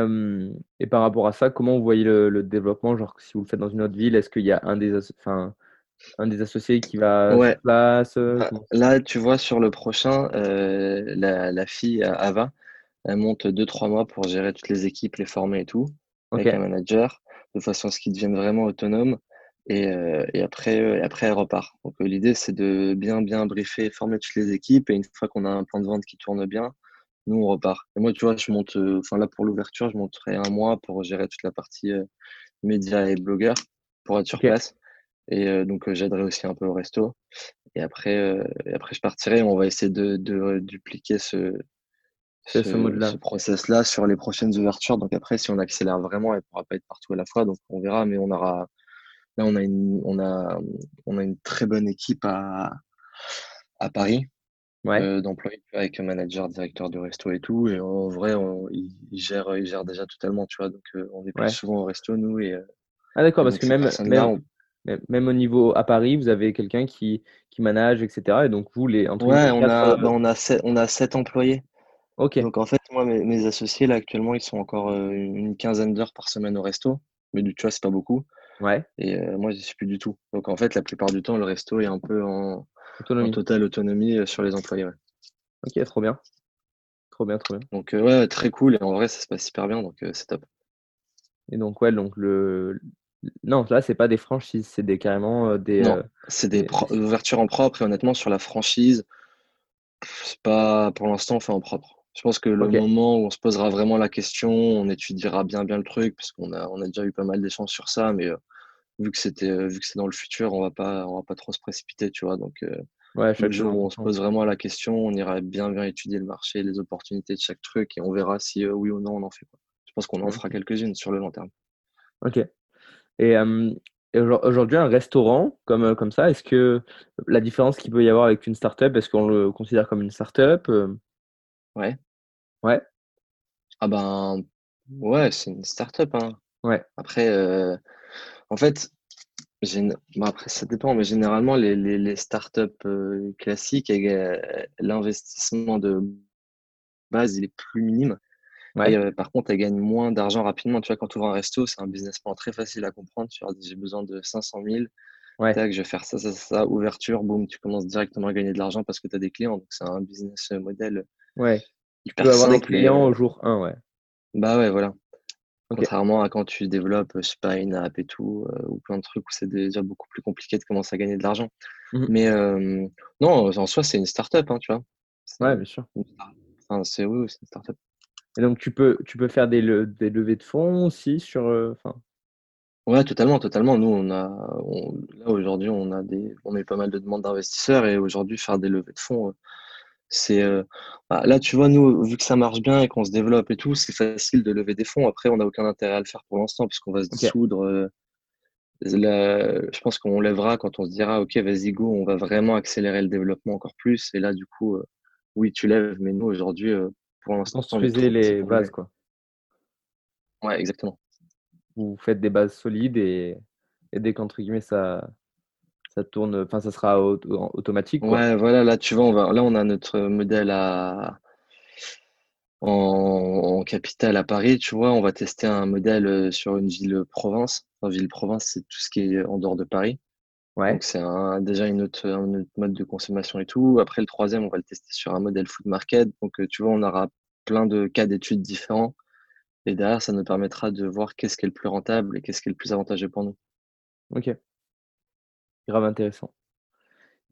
et par rapport à ça, comment vous voyez le, le développement? Genre, si vous le faites dans une autre ville, est-ce qu'il y a un des, enfin, un des associés qui va sur Ouais, place? euh, comment- là, tu vois, sur le prochain, euh, la, la fille euh, Ava, elle monte deux, trois mois pour gérer toutes les équipes, les former et tout, avec un manager, de façon à ce qu'ils deviennent vraiment autonomes. Et, euh, et après, et après, elle repart. Donc, l'idée, c'est de bien, bien briefer, former toutes les équipes. Et une fois qu'on a un plan de vente qui tourne bien, nous, on repart. Et moi, tu vois, je monte, enfin là, pour l'ouverture, je monterai un mois pour gérer toute la partie médias et blogueurs pour être sur place. Et donc, j'aiderai aussi un peu au resto. Et après, et après je partirai. On va essayer de, de dupliquer ce, ce ce process-là sur les prochaines ouvertures. Donc après, si on accélère vraiment, elle pourra pas être partout à la fois. Donc on verra, mais on aura là on a une on a on a une très bonne équipe à, à Paris Ouais. euh, d'employés avec manager, directeur de resto et tout. Et en vrai, on, ils, gèrent ils gèrent déjà totalement, tu vois. Donc euh, on déplace Ouais. souvent au resto nous et, Ah d'accord, parce que même, même. Même au niveau à Paris, vous avez quelqu'un qui, qui manage, etc. Et donc vous, les entre ouais, les on quatre. a euh, bah, on a sept, on a sept employés. Ok, Donc en fait, moi, mes, mes associés, là, actuellement, ils sont encore euh, une quinzaine d'heures par semaine au resto. Mais du, tu vois, c'est pas beaucoup. ouais, Et euh, moi, j'y suis plus du tout. Donc en fait, la plupart du temps, le resto est un peu en, en autonomie. totale autonomie sur les employés. ouais. Ok, trop bien, trop bien, trop bien. Donc euh, ouais, très cool. Et en vrai, ça se passe super bien. Donc c'est top. Et donc ouais, donc le, non, là c'est pas des franchises, c'est des carrément euh, des, Non, euh, c'est des, ouvertures en propre. Et honnêtement, sur la franchise, c'est pas pour l'instant, on fait en propre. Je pense que le moment où on se posera vraiment la question, on étudiera bien bien le truc, parce qu'on a, on a déjà eu pas mal d'échanges sur ça, mais euh, vu que c'était, euh, vu que c'est dans le futur, on va pas, on va pas trop se précipiter, tu vois. Donc euh, ouais, chaque jour où on se pose vraiment la question, on ira bien bien étudier le marché, les opportunités de chaque truc et on verra si oui ou non on en fait quoi. Je pense qu'on en fera quelques-unes sur le long terme. Ok. Et, aujourd'hui, un restaurant comme, comme ça, est-ce que la différence qu'il peut y avoir avec une startup, est-ce qu'on le considère comme une startup Ouais. Ouais. Ah ben, ouais, c'est une startup. Hein. Ouais. Après, en fait, après, ça dépend, mais généralement, les, les, les startups classiques, l'investissement de base, il est plus minime. Ouais. par contre, elle gagne moins d'argent rapidement. Tu vois, quand tu ouvres un resto, c'est un business plan très facile à comprendre. Tu j'ai besoin de 500 000. Ouais. Tac, je vais faire ça, ça, ça, ouverture, boum, tu commences directement à gagner de l'argent parce que tu as des clients. Donc, c'est un business model Ouais. Tu peux avoir des clients au jour 1, ouais. Bah ouais, voilà. Contrairement à quand tu développes, je sais pas, une app et tout, ou plein de trucs où c'est déjà beaucoup plus compliqué de commencer à gagner de l'argent. Mmh Mais non, en soi, c'est une startup, hein, tu vois. Ouais, bien sûr. Enfin, c'est oui, c'est une startup. Et donc, tu peux, tu peux faire des, des levées de fonds aussi sur. Enfin. Ouais, totalement, totalement. Nous, on a, là aujourd'hui, on a des, on a eu pas mal de demandes d'investisseurs et aujourd'hui, faire des levées de fonds, c'est euh, bah, là, tu vois, nous, vu que ça marche bien et qu'on se développe et tout, c'est facile de lever des fonds. Après, on n'a aucun intérêt à le faire pour l'instant puisqu'on va se dissoudre. Euh, je pense qu'on lèvera quand on se dira, OK, vas-y, go, on va vraiment accélérer le développement encore plus. Et là, du coup, euh, oui, tu lèves, mais nous, aujourd'hui, pour l'instant, construisez les bases, quoi. Ouais, exactement. Vous faites des bases solides et, et dès qu'entre guillemets ça, ça tourne, enfin ça sera automatique. Ouais, voilà, là tu vois, on va, là on a notre modèle à en, capitale à Paris, tu vois, on va tester un modèle euh, sur une ville province. Enfin, ville province, c'est tout ce qui est en dehors de Paris. Ouais. Donc c'est déjà une autre, un autre mode de consommation et tout. Après le troisième, on va le tester sur un modèle food market. Donc euh, tu vois, on aura plein de cas d'études différents. Et derrière, ça nous permettra de voir qu'est-ce qui est le plus rentable et qu'est-ce qui est le plus avantageux pour nous. Ok grave intéressant.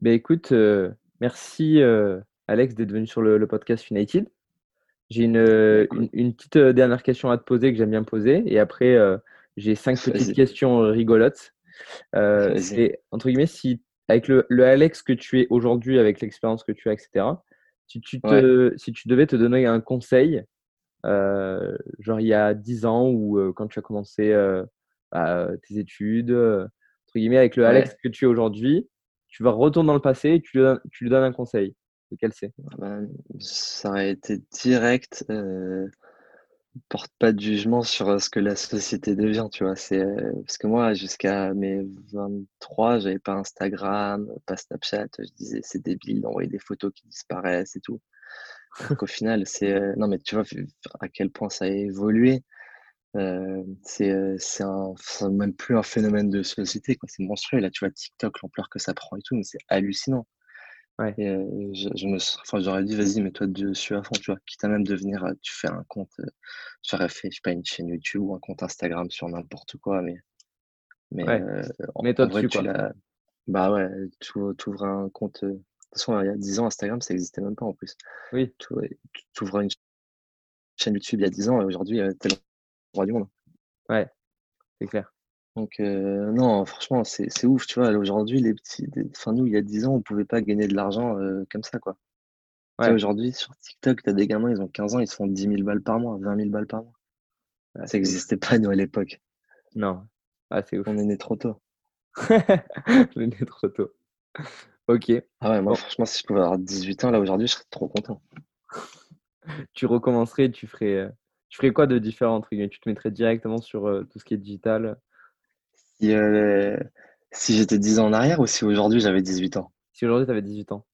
Ben écoute, euh, merci euh, Alex d'être venu sur le, podcast United. J'ai une, euh, une, petite dernière question à te poser que j'aime bien poser et après j'ai cinq petites questions rigolotes. c'est entre guillemets si avec le, le Alex que tu es aujourd'hui, avec l'expérience que tu as, etc. Si tu, te, si tu devais te donner un conseil, genre il y a 10 ans ou quand tu as commencé bah, tes études, guillemets, avec le Alex que tu es aujourd'hui, tu vas retourner dans le passé et tu lui donnes, tu lui donnes un conseil. Lequel c'est? Ah ben, Ça aurait été direct. Porte pas de jugement sur euh, ce que la société devient, tu vois. C'est euh, parce que moi, jusqu'à mes 23, j'avais pas Instagram, pas Snapchat. Je disais c'est débile d'envoyer des photos qui disparaissent et tout. Donc au final, c'est euh, non mais tu vois à quel point ça a évolué. C'est c'est même plus un phénomène de société, quoi. C'est monstrueux. Là, tu vois, TikTok, l'ampleur que ça prend et tout, mais c'est hallucinant. Ouais. Et euh, je, me, enfin, j'aurais dit, vas-y, mets-toi dessus à fond, tu vois. Quitte à même devenir, tu fais un compte, j'aurais fait, je sais pas, une chaîne YouTube ou un compte Instagram sur n'importe quoi, mais, mais ouais. toi dessus, tu Bah ouais, tu ouvres un compte. De toute façon, il y a 10 ans, Instagram, ça n'existait même pas en plus. Oui. Tu ouvres une chaîne YouTube il y a 10 ans et aujourd'hui, tellement du monde. Ouais, c'est clair. Donc, euh, non, franchement, c'est ouf, tu vois. Aujourd'hui, les petits, enfin, nous, il y a 10 ans, on pouvait pas gagner de l'argent euh, comme ça, quoi. Aujourd'hui, sur TikTok, tu as des gamins, ils ont 15 ans, ils se font 10 000 balles par mois, 20 000 balles par mois. ça n'existait pas, nous, à l'époque. Non, ah, c'est ouf. On est né trop tôt. on est né trop tôt. Ok. Ah ouais, moi, franchement, si je pouvais avoir 18 ans, là, aujourd'hui, je serais trop content. tu recommencerais, tu ferais tu ferais quoi de différent Tu te mettrais directement sur euh, tout ce qui est digital Si, euh, si j'étais 10 ans en arrière ou si aujourd'hui j'avais 18 ans Si aujourd'hui tu avais 18 ans.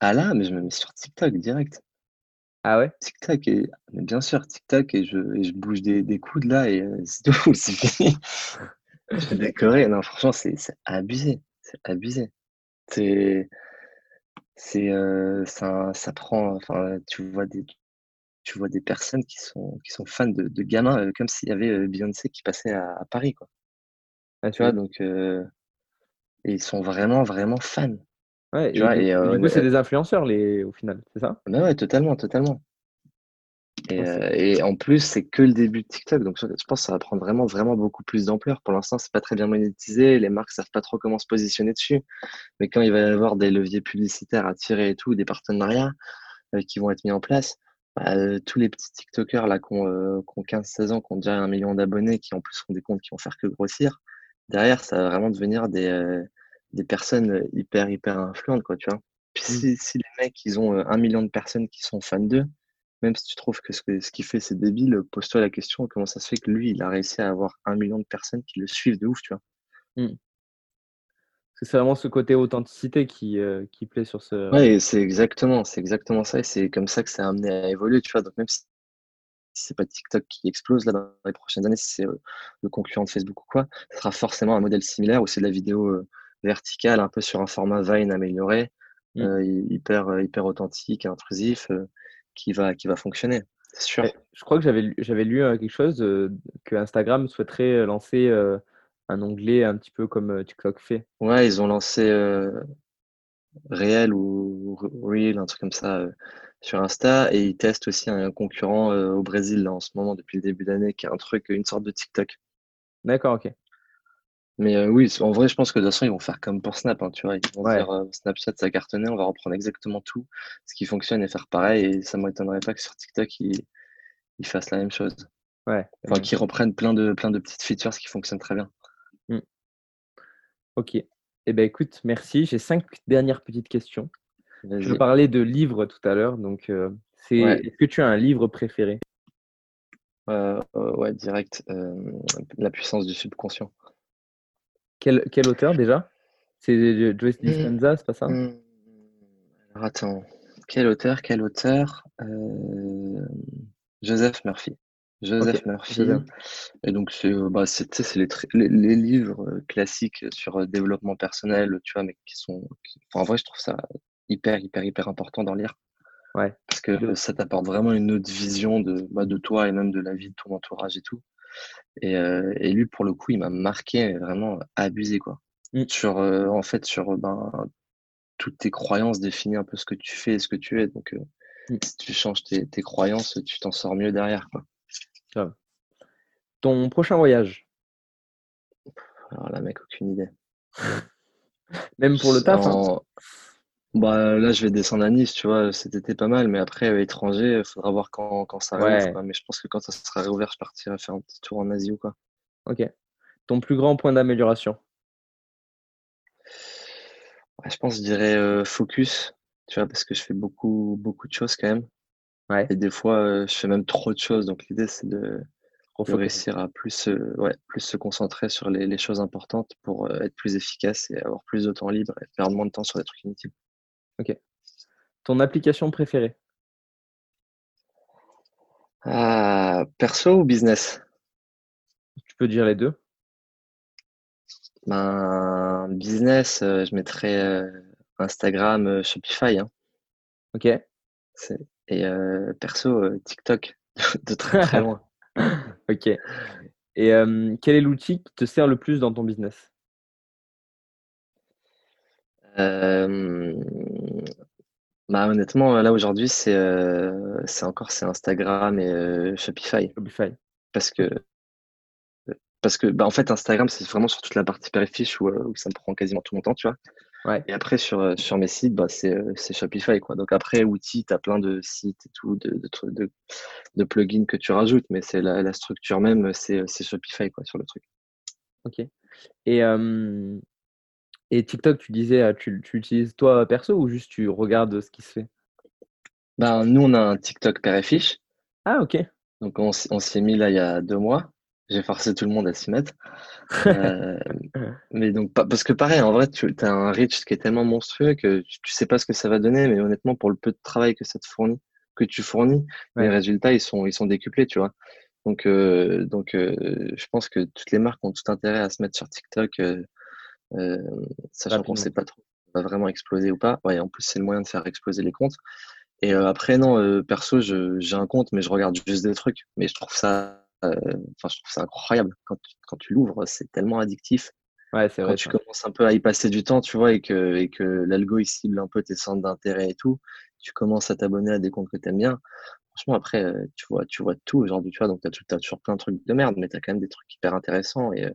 Ah là, mais je me mets sur TikTok direct. Ah ouais? TikTok, et, mais bien sûr, TikTok, et je, je bouge des, des coudes là, et euh, c'est tout, c'est fini. je vais décorer. Non, franchement, c'est abusé. C'est abusé. C'est. C'est. ça, ça prend. Enfin, tu vois des, tu vois des personnes qui sont, qui sont fans de, de gamins, euh, comme s'il y avait euh, Beyoncé qui passait à, Paris, quoi. Ah, tu vois, donc, euh, et ils sont vraiment, vraiment fans. Ouais, tu et, du coup, c'est des influenceurs, les, au final, c'est ça? Bah ouais, totalement, totalement. Et, et, en plus, c'est que le début de TikTok, donc je pense que ça va prendre vraiment, vraiment beaucoup plus d'ampleur. Pour l'instant, c'est pas très bien monétisé, les marques savent pas trop comment se positionner dessus. Mais quand il va y avoir des leviers publicitaires à tirer et tout, des partenariats qui vont être mis en place, bah, tous les petits TikTokers là, qui ont, 15-16 ans, qui ont déjà un million d'abonnés, qui en plus ont des comptes qui vont faire que grossir, derrière, ça va vraiment devenir des, des personnes hyper, hyper influentes, quoi, tu vois. Puis mmh. si, les mecs, ils ont un million de personnes qui sont fans d'eux, même si tu trouves que ce, ce qu'il fait, c'est débile, pose-toi la question comment ça se fait que lui, il a réussi à avoir un million de personnes qui le suivent de ouf, tu vois? C'est vraiment ce côté authenticité qui, qui plaît sur ce. Ouais, c'est exactement, c'est exactement ça. Et c'est comme ça que ça a amené à évoluer, tu vois. Donc même si c'est pas TikTok qui explose là dans les prochaines années, si c'est le concurrent de Facebook ou quoi, ce sera forcément un modèle similaire où c'est de la vidéo verticale, un peu sur un format Vine amélioré, mmh. hyper, hyper authentique, intrusif qui va, qui va fonctionner. Sûr. je crois que j'avais, j'avais lu quelque chose que Instagram souhaiterait lancer un onglet un petit peu comme TikTok fait. Ouais, ils ont lancé Réel ou Real, un truc comme ça sur Insta, et ils testent aussi un concurrent au Brésil là, en ce moment depuis le début d'année, qui est un truc, une sorte de TikTok. D'accord, ok. Mais oui, en vrai, je pense que de toute façon, ils vont faire comme pour Snap, hein, tu vois. Ils vont dire Snapchat, ça a cartonné, on va reprendre exactement tout ce qui fonctionne et faire pareil. Et ça ne m'étonnerait pas que sur TikTok, ils, fassent la même chose. Ouais. Enfin, qu'ils reprennent plein de, plein de petites features qui fonctionnent très bien. Mmh. Ok. Eh ben écoute, merci. J'ai cinq dernières petites questions. Je parlais de livres tout à l'heure, donc c'est est-ce que tu as un livre préféré? Ouais, direct. La puissance du subconscient. Quel, quel auteur déjà? C'est Joyce mmh. Dispenza, c'est pas ça? Mmh. Alors attends, quel auteur Quel auteur? Euh, Joseph Murphy. Joseph Murphy. Et donc, c'est bah, les, les, les, livres euh, classiques sur euh, développement personnel, tu vois, mais qui sont. en vrai, je trouve ça hyper, hyper, hyper important d'en lire. Ouais. Parce que ça t'apporte vraiment une autre vision de, bah, de toi et même de la vie de ton entourage et tout. Et, euh, et lui, pour le coup, il m'a marqué, vraiment abusé, quoi. Mmh. Sur, euh, en fait, sur ben, toutes tes croyances définissent un peu ce que tu fais et ce que tu es. Donc, euh, mmh. si tu changes tes, tes croyances, tu t'en sors mieux derrière, quoi. Ton prochain voyage? Alors là, mec, aucune idée. Même pour le taf hein bah, là, je vais descendre à Nice, tu vois, cet été pas mal, mais après, euh, étranger, il faudra voir quand, quand ça arrive. Mais je pense que quand ça sera réouvert, je partirai faire un petit tour en Asie ou quoi. Ok. Ton plus grand point d'amélioration? Je pense, je dirais euh, focus, tu vois, parce que je fais beaucoup, beaucoup de choses quand même. Ouais. Et des fois, euh, je fais même trop de choses. Donc, l'idée, c'est de, réussir à plus, ouais, plus se concentrer sur les, les choses importantes pour être plus efficace et avoir plus de temps libre et perdre moins de temps sur des trucs inutiles. Ok. Ton application préférée? Ah, Perso ou business? Tu peux dire les deux. Ben, business, euh, je mettrais euh, Instagram, euh, Shopify. Hein. Ok. Et perso, TikTok, de très très loin. ok. Et quel est l'outil qui te sert le plus dans ton business? Bah, honnêtement, là aujourd'hui, c'est c'est encore c'est Instagram et Shopify. Shopify. Parce que parce que bah, en fait Instagram c'est vraiment sur toute la partie périfiche où, où, ça me prend quasiment tout mon temps, tu vois. Ouais. Et après sur sur mes sites, bah, c'est c'est Shopify quoi. Donc après outils, tu as plein de sites et tout, de de, de, de plugins que tu rajoutes, mais c'est la, la structure même, c'est c'est Shopify quoi sur le truc. Ok. Et et TikTok, tu disais, euh, tu, tu utilises toi perso ou juste tu regardes ce qui se fait? Ben, nous, on a un TikTok père et fiche. Ah, ok. Donc, on, s'y est mis là il y a deux mois. J'ai forcé tout le monde à s'y mettre. Euh, mais donc, parce que pareil, en vrai, tu as un reach qui est tellement monstrueux que tu, sais pas ce que ça va donner, mais honnêtement, pour le peu de travail que ça te fournit, que tu fournis, les résultats, ils sont, ils sont décuplés, tu vois. Donc, euh, donc je pense que toutes les marques ont tout intérêt à se mettre sur TikTok euh, sachant qu'on ne sait pas trop va vraiment exploser ou pas. Ouais, en plus, c'est le moyen de faire exploser les comptes. Et euh, après, non, euh, perso, j'ai un compte, mais je regarde juste des trucs. Mais je trouve ça, enfin, je trouve ça incroyable. Quand tu, quand tu l'ouvres, c'est tellement addictif. Ouais, c'est vrai. Quand tu commences un peu à y passer du temps, tu vois, et que, et que l'algo, il cible un peu tes centres d'intérêt et tout, tu commences à t'abonner à des comptes que tu aimes bien. Franchement, après, tu vois, tu vois tout aujourd'hui, tu vois, donc tu as, toujours plein de trucs de merde, mais tu as quand même des trucs hyper intéressants. Et,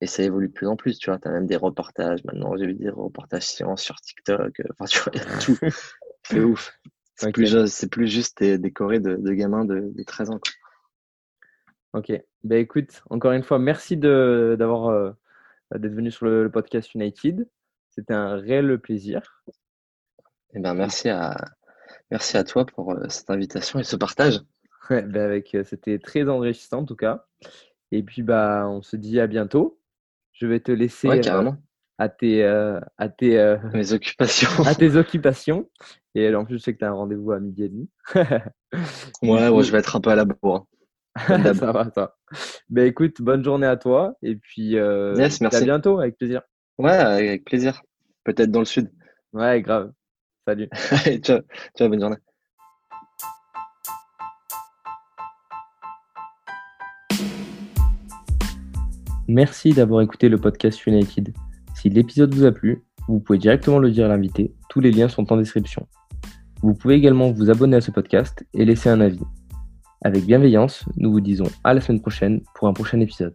et ça évolue de plus en plus, tu vois. Tu as même des reportages maintenant, j'ai vu des reportages science sur TikTok. Euh, enfin, tu vois, il y a tout. c'est ouf. C'est plus, juste des, des de, de, gamins de, 13 ans. Ok. Ben écoute, encore une fois, merci d'avoir euh, d'être venu sur le, podcast United. C'était un réel plaisir. Eh ben, merci à, merci à toi pour euh, cette invitation et ce partage. Ouais, ben avec, euh, c'était très enrichissant en tout cas. Et puis bah, on se dit à bientôt. Je vais te laisser à tes, à tes, Mes occupations. à tes occupations. Et en plus, je sais que tu as un rendez-vous à midi et demi. ouais, ouais, je vais être un peu à la bourre. Ça va, ça. Ben écoute, bonne journée à toi. Et puis, euh, merci. à bientôt, avec plaisir. Ouais, avec plaisir. Peut-être dans le sud. Ouais, grave. Salut. ciao. ciao, bonne journée. Merci d'avoir écouté le podcast United. Si l'épisode vous a plu, vous pouvez directement le dire à l'invité. Tous les liens sont en description. Vous pouvez également vous abonner à ce podcast et laisser un avis. Avec bienveillance, nous vous disons à la semaine prochaine pour un prochain épisode.